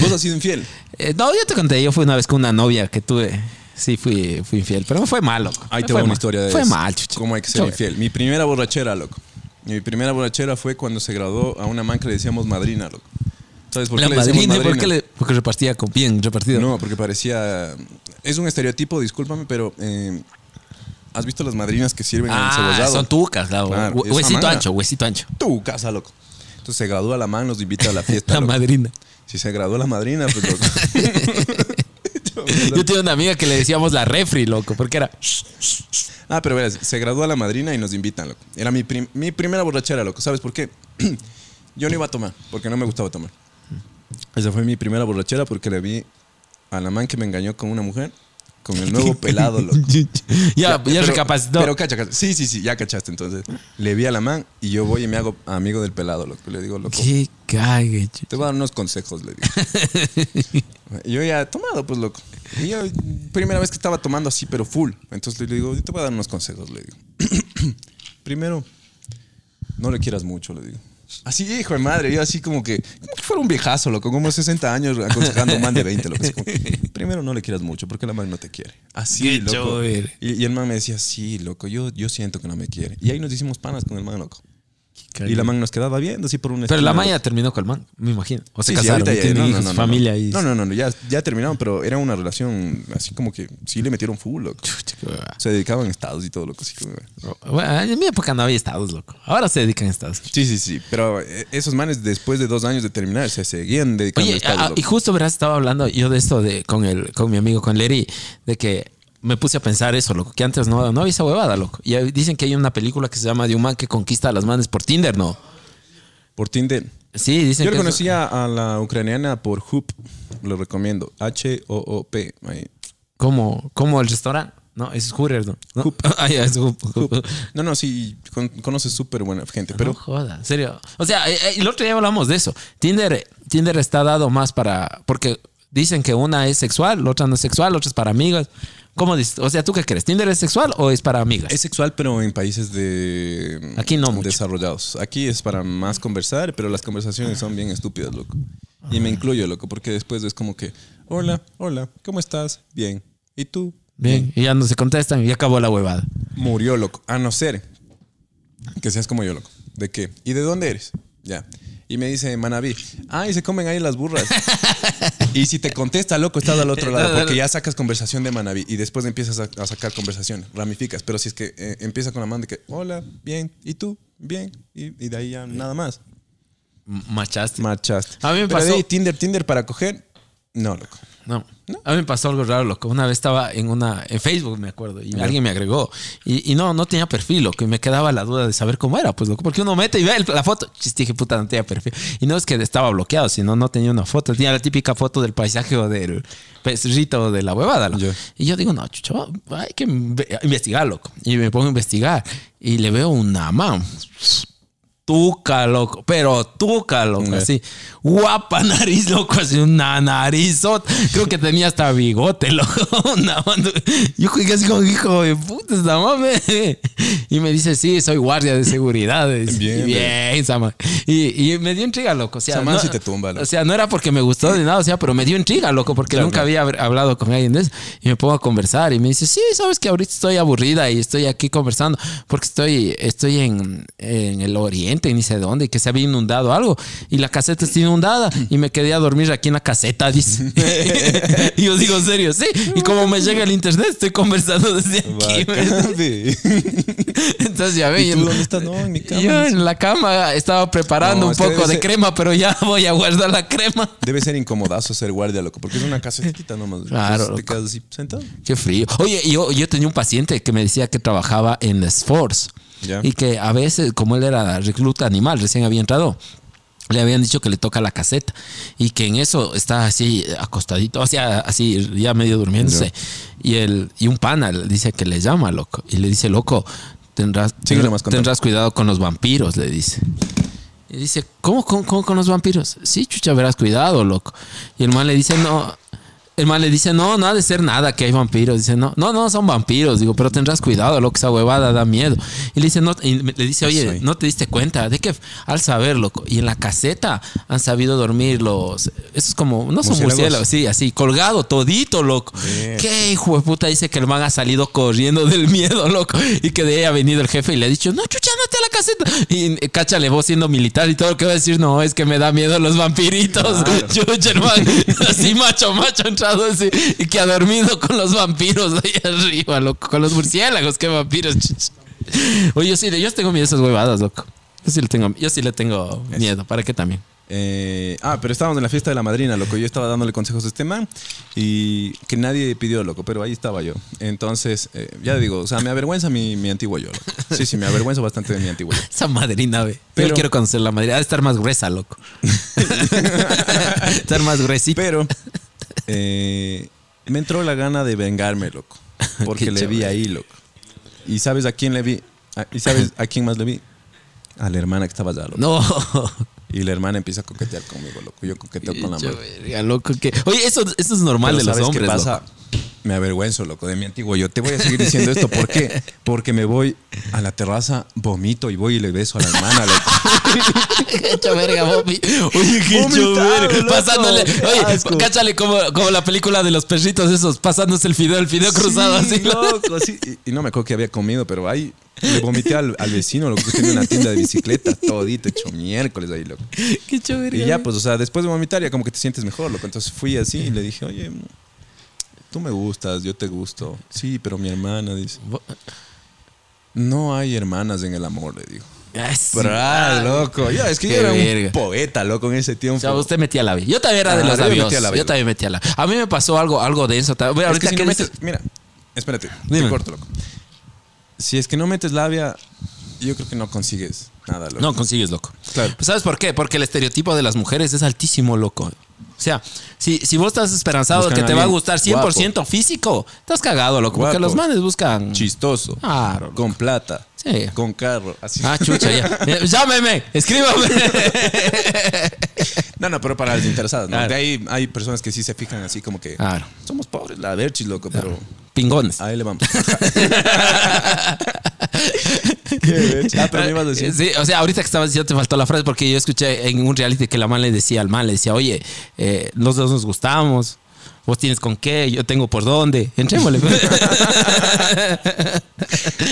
A: ¿Vos has sido infiel?
B: Eh, no, yo te conté, yo fui una vez con una novia que tuve, sí fui, fui infiel, pero me fue mal, loco.
A: Ahí
B: Me
A: te va una historia de
B: Fue
A: eso.
B: mal, chucha.
A: ¿Cómo hay que ser infiel? Mi primera borrachera, loco. Mi primera borrachera fue cuando se graduó a una man que le decíamos madrina, loco. ¿Sabes por qué
B: La
A: le
B: madrina,
A: madrina?
B: ¿por qué le- porque repartía con bien repartido.
A: No, porque parecía. Es un estereotipo, discúlpame, pero. eh, ¿Has visto las madrinas que sirven en el
B: ah,
A: cebollado?
B: son tucas, claro.
A: Claro,
B: Hue-
A: esa
B: huesito ancho, huesito ancho.
A: Tu casa, loco. Entonces se gradúa la man, nos invita a la fiesta.
B: La
A: loco.
B: madrina.
A: Si se graduó la madrina, pues loco.
B: Yo tenía una amiga que le decíamos la refri, loco, porque era...
A: ah, pero verás, se gradúa la madrina y nos invitan, loco. Era mi, prim- mi primera borrachera, loco. ¿Sabes por qué? Yo no iba a tomar, porque no me gustaba tomar. Esa fue mi primera borrachera porque le vi a la man que me engañó con una mujer, con el nuevo pelado, loco.
B: ya, ya, recapacitó.
A: Pero cacha, cacha. Sí, sí, sí, ya cachaste. Entonces, le vi a la man y yo voy y me hago amigo del pelado, loco. Le digo, loco,
B: Qué cague, chucha.
A: te voy a dar unos consejos, le digo. Yo ya he tomado, pues, loco. Y yo, primera vez que estaba tomando así, pero full. Entonces le digo, yo te voy a dar unos consejos, le digo. Primero, no le quieras mucho, le digo. Así, hijo de madre, yo así como que, como que fuera un viejazo, loco, como 60 años aconsejando a un man de 20, loco. Como, primero no le quieras mucho, porque la man no te quiere. Así, loco. Y, y el man me decía, sí, loco, yo, yo siento que no me quiere. Y ahí nos hicimos panas con el man, loco. Y la man nos quedaba viendo así por un
B: Pero la
A: esquina,
B: maya terminó con el man, me imagino. O se
A: Sí, sí,
B: casaron,
A: ahorita ya-
B: tiene
A: no, no,
B: hijos,
A: no, no,
B: familia
A: no.
B: y...
A: No, no, no, no, ya, ya terminaron, pero era una relación así como que sí le metieron full, loco. Se dedicaban a estados y todo, loco. Así como,
B: Bueno, en mi época no había estados, loco. Ahora se dedican a estados.
A: sí, sí, sí. Pero eh, esos manes, después de dos años de terminar, se seguían dedicando
B: Oye,
A: a estados.
B: ah,
A: loco.
B: y justo verás, estaba hablando yo de esto de, con, el, con mi amigo, con Leri, de que me puse a pensar eso, loco, que antes no, no había esa huevada, loco. Y dicen que hay una película que se llama De un man que conquista a las manes por Tinder, ¿no?
A: Por Tinder.
B: Sí, dicen
A: Yo
B: que
A: le
B: eso-
A: conocía a la ucraniana por Hoop. Lo recomiendo. H-O-O-P.
B: ¿Cómo, cómo el restaurante? No, es Hooters, ¿no? ¿No?
A: Hoop.
B: Ah, ya, es Hoop.
A: Hoop. No, no, sí. con- conoces súper buena gente. Pero
B: no joda, en serio. O sea, eh, eh, el otro día hablamos de eso. Tinder, Tinder está dado más para. Porque dicen que una es sexual, la otra no es sexual, la otra es para amigas. ¿Cómo dices? O sea, ¿tú qué crees? ¿Tinder es sexual o es para amigas?
A: Es sexual, pero en países de
B: Aquí no mucho.
A: desarrollados. Aquí es para más conversar, pero las conversaciones son bien estúpidas, loco. Y me incluyo, loco, porque después es como que, hola, hola, ¿cómo estás? Bien. ¿Y tú?
B: Bien, y ya no se contestan y acabó la huevada.
A: Murió, loco. A no ser que seas como yo, loco. ¿De qué? ¿Y de dónde eres? Ya. Y me dice Manaví, ah, y se comen ahí las burras. y si te contesta, loco, estás al otro lado, porque ya sacas conversación de Manaví y después empiezas a, a sacar conversaciones, ramificas. Pero si es que eh, empieza con la mano de que, hola, bien, ¿y tú? Bien. Y, y de ahí ya nada más.
B: Machaste.
A: Marchaste.
B: A mí me
A: Pero de
B: pasó-
A: ahí, Tinder, Tinder para coger, no, loco.
B: No. A mí me pasó algo raro, loco. Una vez estaba en una en Facebook, me acuerdo, y alguien me agregó. Y, y no, no tenía perfil, loco. Y me quedaba la duda de saber cómo era, pues, loco. Porque uno mete y ve el- la foto. Chis, dije, puta, no tenía perfil. Y no es que estaba bloqueado, sino no tenía una foto. Tenía la típica foto del paisaje o del perrito de la huevada. loco.
A: Ya.
B: Y yo digo, no, chucho, hay que inve- investigar, loco. Y me pongo a investigar. Y le veo una man. Tuca, loco, pero tuca, loco, así. Guapa nariz, loco, así una narizot. Creo que tenía hasta bigote, loco. Una Yo jugué así como hijo de puta, esta mame. Y me dice, sí, soy guardia de seguridad. Dice,
A: Bien.
B: Y, y me dio intriga, loco. O sea, no,
A: sí te tumba, loco.
B: O sea, no era porque me gustó ni nada, o sea, pero me dio intriga, loco, porque
A: Claro,
B: nunca
A: claro.
B: había hablado con alguien de eso. Y me pongo a conversar y me dice, sí, sabes que ahorita estoy aburrida y estoy aquí conversando porque estoy, estoy en, en el oriente, ni sé dónde, y que se había inundado algo. Y la caseta está inundada y me quedé a dormir aquí en la caseta, dice. y yo digo, serio, sí. Y como me llega el internet, estoy conversando desde aquí. Entonces ya ve.
A: ¿Y tú
B: en-
A: dónde estás? No, en mi cama.
B: Yo en la cama estaba preparando
A: No,
B: un poco de
A: ser-
B: crema, pero ya voy a guardar la crema.
A: Debe ser incomodazo ser guardia, loco, porque es una casetita nomás.
B: Claro,
A: te quedas así sentado.
B: Qué frío. Oye, yo, yo tenía un paciente que me decía que trabajaba en las Y que a veces, como él era recluta animal, recién había entrado, le habían dicho que le toca la caseta y que en eso está así acostadito, o sea, así ya medio durmiéndose. Y, el, y un pana le dice que le llama, loco, y le dice, loco, tendrás,
A: más
B: tendrás cuidado con los vampiros, le dice. Y dice, ¿cómo, cómo, cómo con los vampiros? Sí, chucha, verás cuidado, loco. Y el man le dice, no. El man le dice, no, no ha de ser nada que hay vampiros. Dice, no, no, no, son vampiros. Digo, pero tendrás cuidado, loco, esa huevada da miedo. Y le dice, no, y le dice, oye,
A: Soy.
B: no te diste cuenta de que al saber, loco, y en la caseta han sabido dormir los. Eso es como, no son
A: Murciélagos.
B: sí, así, colgado, todito, loco.
A: Bien.
B: Qué hijo de puta dice que el man ha salido corriendo del miedo, loco. Y que de ahí ha venido el jefe y le ha dicho, no, chucha, no a la caseta. Y cáchale, vos siendo militar y todo lo que va a decir, no, es que me da miedo los vampiritos. Chucha, el man, así macho, macho, Y que ha dormido con los vampiros ahí arriba, loco. Con los murciélagos, qué vampiros. Oye, yo sí, yo tengo miedo a esas huevadas, loco. Yo sí le tengo, yo sí le tengo miedo. ¿Para qué también?
A: Eh, ah, pero estábamos en la fiesta de la madrina, loco. Yo estaba dándole consejos a este man y que nadie pidió, loco, pero ahí estaba yo. Entonces, eh, ya digo, o sea, me avergüenza mi, mi antiguo yo, loco. Sí, sí, me avergüenza bastante de mi antiguo yo.
B: Esa madrina, ve.
A: Pero-
B: Yo quiero conocer la madrina. Ha de estar más gruesa, loco. estar más gruesita.
A: Pero eh, me entró la gana de vengarme, loco. Porque le vi ahí, loco. ¿Y sabes a quién le vi? Ah, ¿Y sabes a quién más le vi? A la hermana que estaba allá, loco.
B: No.
A: Y la hermana empieza a coquetear conmigo, loco. Yo coqueteo con la mano.
B: verga, loco. que- Oye, eso, eso es normal
A: Pero
B: de los
A: ¿sabes
B: hombres.
A: qué pasa?
B: loco.
A: Me avergüenzo, loco, de mi antiguo. Yo te voy a seguir diciendo esto. ¿Por qué? Porque me voy a la terraza, vomito y voy y le beso a la hermana, loco.
B: Verga, Bobby. Oye, qué verga. Pasándole. Oye,
A: asco.
B: cáchale como, como la película de los perritos esos, pasándose el fideo, el fideo cruzado
A: Sí,
B: así.
A: loco, sí. Y, y no me acuerdo que había comido, pero ahí le vomité al, al vecino, loco, que tenía una tienda de bicicletas, todito, hecho miércoles ahí, loco.
B: Qué verga.
A: Y ya, pues, o sea, después de vomitar ya como que te sientes mejor, loco. Entonces fui así y le dije, oye, tú me gustas, yo te gusto. Sí, pero mi hermana dice, no hay hermanas en el amor, le digo.
B: Ay, sí.
A: Bra, loco. Yo, es que yo era
B: verga.
A: un poeta, loco, en ese tiempo.
B: O sea, usted metía la vida. Yo también era de
A: Ah,
B: los
A: yo
B: labios. Yo también metía la A mí me pasó algo, algo denso. Bueno,
A: que si no metes, mira, espérate,
B: Dime.
A: te corto, loco. Si es que no metes labia, yo creo que no consigues nada, loco.
B: No consigues, loco.
A: Claro.
B: Pues, ¿Sabes por qué? Porque el estereotipo de las mujeres es altísimo, loco. O sea, si, si vos estás esperanzado
A: Buscan
B: que te va a gustar 100% físico, estás cagado, loco. Porque
A: Guapo.
B: los manes buscan.
A: Chistoso.
B: Claro, loco.
A: Con plata.
B: Sí.
A: Con carro. Así.
B: Ah, chucha, ya. Eh, Llámeme, escríbame.
A: No, no, pero para las interesadas, ¿no?
B: Claro.
A: De ahí hay personas que sí se fijan así como que
B: Claro.
A: somos pobres, la verchis, loco, pero
B: Pingones.
A: ahí le vamos. Qué verchis. Ah, pero me ibas a decir.
B: Sí, o sea, ahorita que estabas diciendo te faltó la frase porque yo escuché en un reality que la man le decía al man, le decía, oye, eh, los dos nos gustamos, vos tienes con qué, yo tengo por dónde, entrémosle.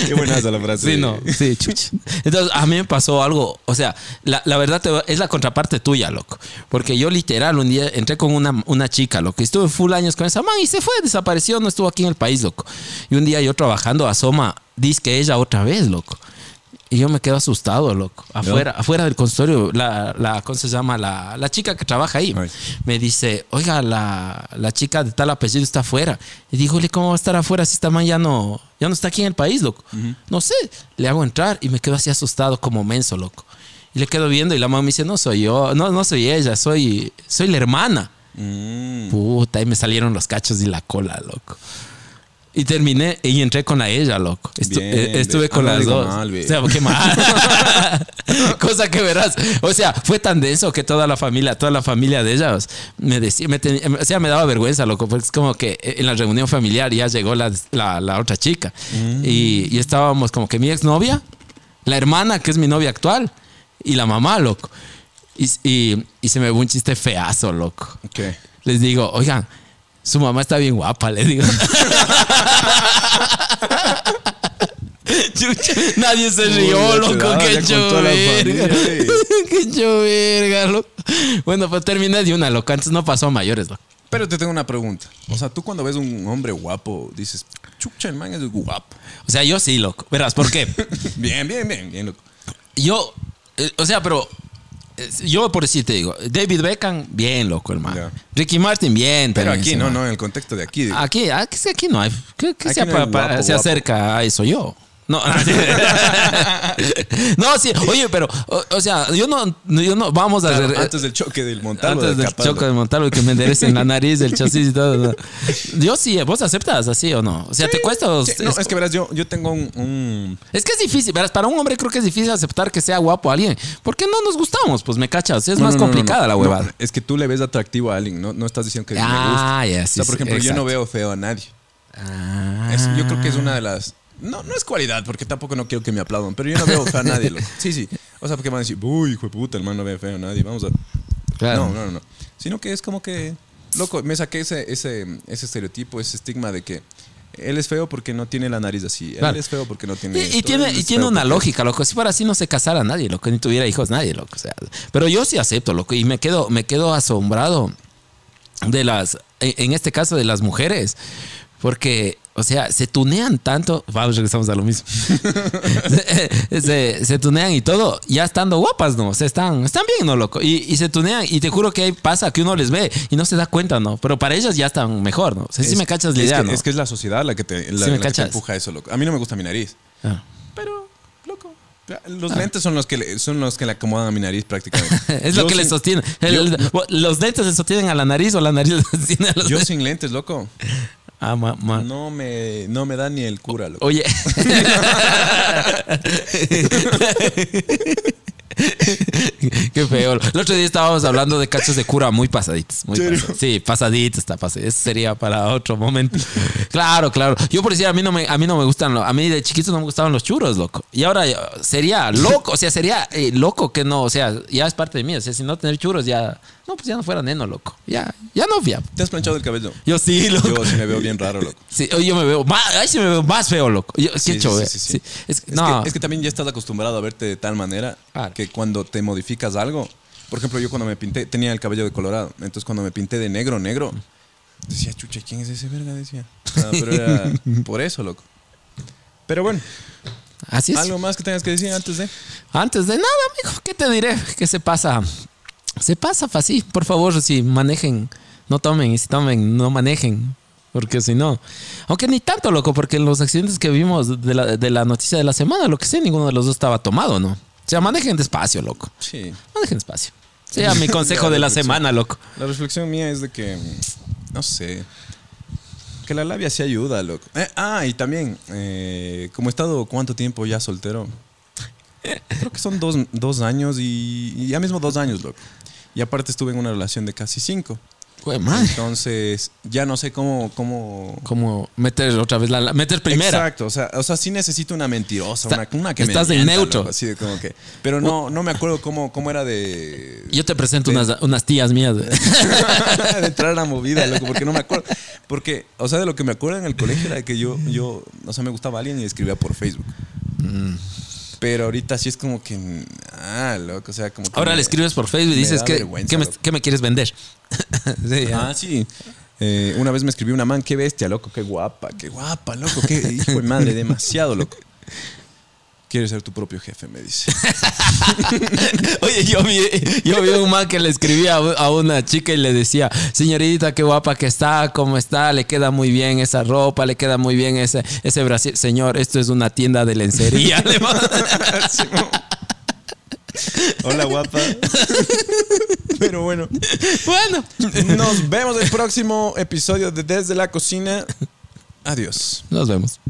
A: Qué buenaza la frase.
B: Sí, no, sí, chucha. Entonces, a mí me pasó algo, o sea, la, la verdad te es la contraparte tuya, loco. Porque yo literal un día entré con una, una chica, loco, y estuve full años con esa man y se fue, desapareció, no estuvo aquí en el país, loco. Y un día yo trabajando asoma, dice que ella otra vez, loco. Y yo me quedo asustado, loco. Afuera, afuera del consultorio, la, la, ¿cómo se llama? La, la chica que trabaja ahí me dice, oiga, la, la chica de tal apellido está afuera. Y digo, "Ole, ¿cómo va a estar afuera si esta man ya no, ya no está aquí en el país, loco? No sé. Le hago entrar y me quedo así asustado como menso, loco. Y le quedo viendo y la mamá me dice, no soy yo, no, no soy ella, soy, soy la hermana.
A: Mm.
B: Puta, y me salieron los cachos y la cola, loco. Y terminé y entré con la ella, loco. Estu-
A: Bien,
B: eh, estuve
A: ve.
B: con
A: Ah,
B: las dos.
A: mal,
B: o sea, qué mal. Cosa que verás. O sea, fue tan denso que toda la familia, toda la familia de ellas me decía, me ten- o sea, me daba vergüenza, loco. Pues es como que en la reunión familiar ya llegó la, la- la otra chica.
A: Mm.
B: Y, y estábamos como que mi exnovia, la hermana, que es mi novia actual, y la mamá, loco. Y, y, y se me ve un chiste feazo, loco.
A: Ok.
B: Les digo, oigan, su mamá está bien guapa, les digo. Nadie se rió, loco. Qué
A: ya con toda la
B: verga.
A: familia, eh.
B: Qué verga, loco. Bueno, pues terminé de una, loco. Antes no pasó a mayores, loco.
A: Pero te tengo una pregunta. O sea, tú cuando ves un hombre guapo, dices, chucha, el man es guapo.
B: O sea, yo sí, loco. Verás, ¿por qué?
A: Bien, bien, bien, bien, loco.
B: Yo, eh, o sea, pero yo por decir te digo, David Beckham, bien loco, hermano.
A: Ya.
B: Ricky Martin, bien.
A: Pero aquí, no,
B: man.
A: no, en el contexto de aquí. digo.
B: Aquí, aquí, sí, aquí no hay. ¿Qué, qué
A: Aquí
B: se,
A: no hay
B: apa- pa-
A: guapo,
B: se
A: guapo.
B: acerca a eso yo? No, no, sí, oye, pero, o, o sea, yo no, yo no, vamos a
A: Claro,
B: hacer-
A: antes del choque del montalvo.
B: antes del choque de
A: loco.
B: montarlo que me enderecen la nariz, el chasis y todo. ¿no? Yo sí, ¿vos aceptas así o no? O sea, ¿te cuesta? o-
A: Sí, no, es que verás, yo, yo tengo un, un-
B: es que es difícil, verás, para un hombre creo que es difícil aceptar que sea guapo alguien. Porque no nos gustamos, pues me cachas. Es
A: No,
B: más complicada la huevada.
A: es que tú le ves atractivo a alguien, no, no estás diciendo que me
B: Ah,
A: gusta.
B: ya,
A: o
B: sí,
A: sea, por ejemplo, yo no veo feo a nadie.
B: Ah.
A: Es- yo creo que es una de las. No, no es cualidad, porque tampoco no quiero que me aplaudan, pero yo no veo feo a nadie, loco. Sí, sí. O sea, porque van a decir, uy, hijo de puta, el man no ve feo a nadie, vamos a.
B: Claro.
A: No, no, no, no. Sino que es como que. Loco, me saqué ese, ese, ese estereotipo, ese estigma de que él es feo porque no tiene la nariz así.
B: Claro.
A: Él es feo porque no tiene.
B: Y, y tiene, y tiene una
A: porque-
B: lógica, loco. Si fuera así no se casara nadie, loco, ni tuviera hijos nadie, loco. O sea, pero yo sí acepto, loco, y me quedo, me quedo asombrado de las, en en este caso de las mujeres, porque, o sea, se tunean tanto. Vamos, regresamos a lo mismo. se, se- se tunean y todo, ya estando guapas, ¿no? O sea, están, están bien, ¿no, loco? Y, y se tunean, y te juro que ahí pasa que uno les ve y no se da cuenta, ¿no? Pero para ellas ya están mejor, ¿no? O sea, si
A: Es-
B: me cachas la
A: es
B: idea,
A: que,
B: ¿no?
A: Es que es la sociedad la que te, la,
B: Sí me
A: la que te
B: cachas.
A: empuja eso, loco. A mí no me gusta mi nariz.
B: Ah.
A: Pero, loco. Los lentes son los que le, son los que le acomodan a mi nariz prácticamente.
B: Es lo que le
A: sin-
B: sostiene. El- los lentes se sostienen a la nariz o la nariz le sostiene a los
A: Yo
B: lentes.
A: sin lentes, loco.
B: Ah, ma- ma-
A: No me, no me da ni el cura, loco.
B: Oye. Qué feo. El otro día estábamos hablando de cachos de cura muy pasaditos. Muy pasaditos. Sí, pasaditos está pasado. Eso sería para otro momento. Claro, claro. Yo por decir, a mí no me, a mí no me gustan, a mí de chiquito no me gustaban los churros, loco. Y ahora eh, sería loco, o sea, sería eh, loco que no, o sea, ya es parte de mí. O sea, si no tener churros ya, no, pues ya no fuera neno, loco. Ya, ya no, ya.
A: ¿Te has planchado el cabello?
B: Yo sí, loco.
A: Yo sí me veo bien raro, loco.
B: Sí, yo me veo más, ahí sí me veo más feo, loco. Yo,
A: Sí,
B: qué
A: sí. Sí.
B: Es,
A: Es,
B: no,
A: que, es que también ya estás acostumbrado a verte de tal manera
B: Claro.
A: que cuando te modificas algo, por ejemplo, yo cuando me pinté, tenía el cabello de colorado, entonces cuando me pinté de negro, negro, decía, chucha, ¿quién es ese verga? Decía. Ah, pero era por eso, loco. Pero bueno,
B: así es.
A: algo más que tengas que decir antes de...
B: Antes de nada, amigo, ¿qué te diré? ¿Qué se pasa? Se pasa fácil. Por favor, si manejen, no tomen. Y si tomen, no manejen. Porque si no. Aunque ni tanto, loco, porque en los accidentes que vimos de la, de la noticia de la semana, lo que sé, ninguno de los dos estaba tomado, ¿no? O sea, manejen despacio, loco.
A: Sí.
B: Manejen despacio. Sea mi consejo de la semana, loco.
A: La reflexión mía es de que, no sé, que la labia sí ayuda, loco. Eh, ah, y también, eh, como he estado cuánto tiempo ya soltero, creo que son dos, dos años y, y ya mismo dos años, loco. Y aparte estuve en una relación de casi cinco.
B: Güey, madre.
A: Entonces, ya no sé cómo... cómo
B: Como meter otra vez la, la- meter primera.
A: Exacto, o sea, o sea, sí necesito una mentirosa,
B: Está-
A: una, una que me
B: estás en
A: mienta,
B: neutro.
A: loco, así de como que, pero no, no me acuerdo cómo, cómo era de...
B: Yo te presento unas, unas tías mías. güey.
A: de entrar a la movida, loco, porque no me acuerdo. Porque, o sea, de lo que me acuerdo en el colegio era que yo, yo, o sea, me gustaba alguien y escribía por Facebook.
B: Mm.
A: Pero ahorita sí es como que, ah, loco, o sea, como que
B: Ahora
A: me-
B: le escribes por Facebook y dices, ¿qué, qué me,
A: loco.
B: qué me quieres vender? sí.
A: Ah, sí. Eh, una vez me escribió una man, qué bestia, loco, qué guapa, qué guapa, loco, qué hijo de madre, demasiado, loco. Quieres ser tu propio jefe, me dice.
B: Oye, yo vi, yo vi un man que le escribía a una chica y le decía, señorita, qué guapa que está, cómo está, le queda muy bien esa ropa, le queda muy bien ese, ese Brasil. Señor, esto es una tienda de lencería.
A: Hola, guapa. Pero bueno.
B: bueno,
A: Nos vemos el próximo episodio de Desde la Cocina. Adiós.
B: nos vemos.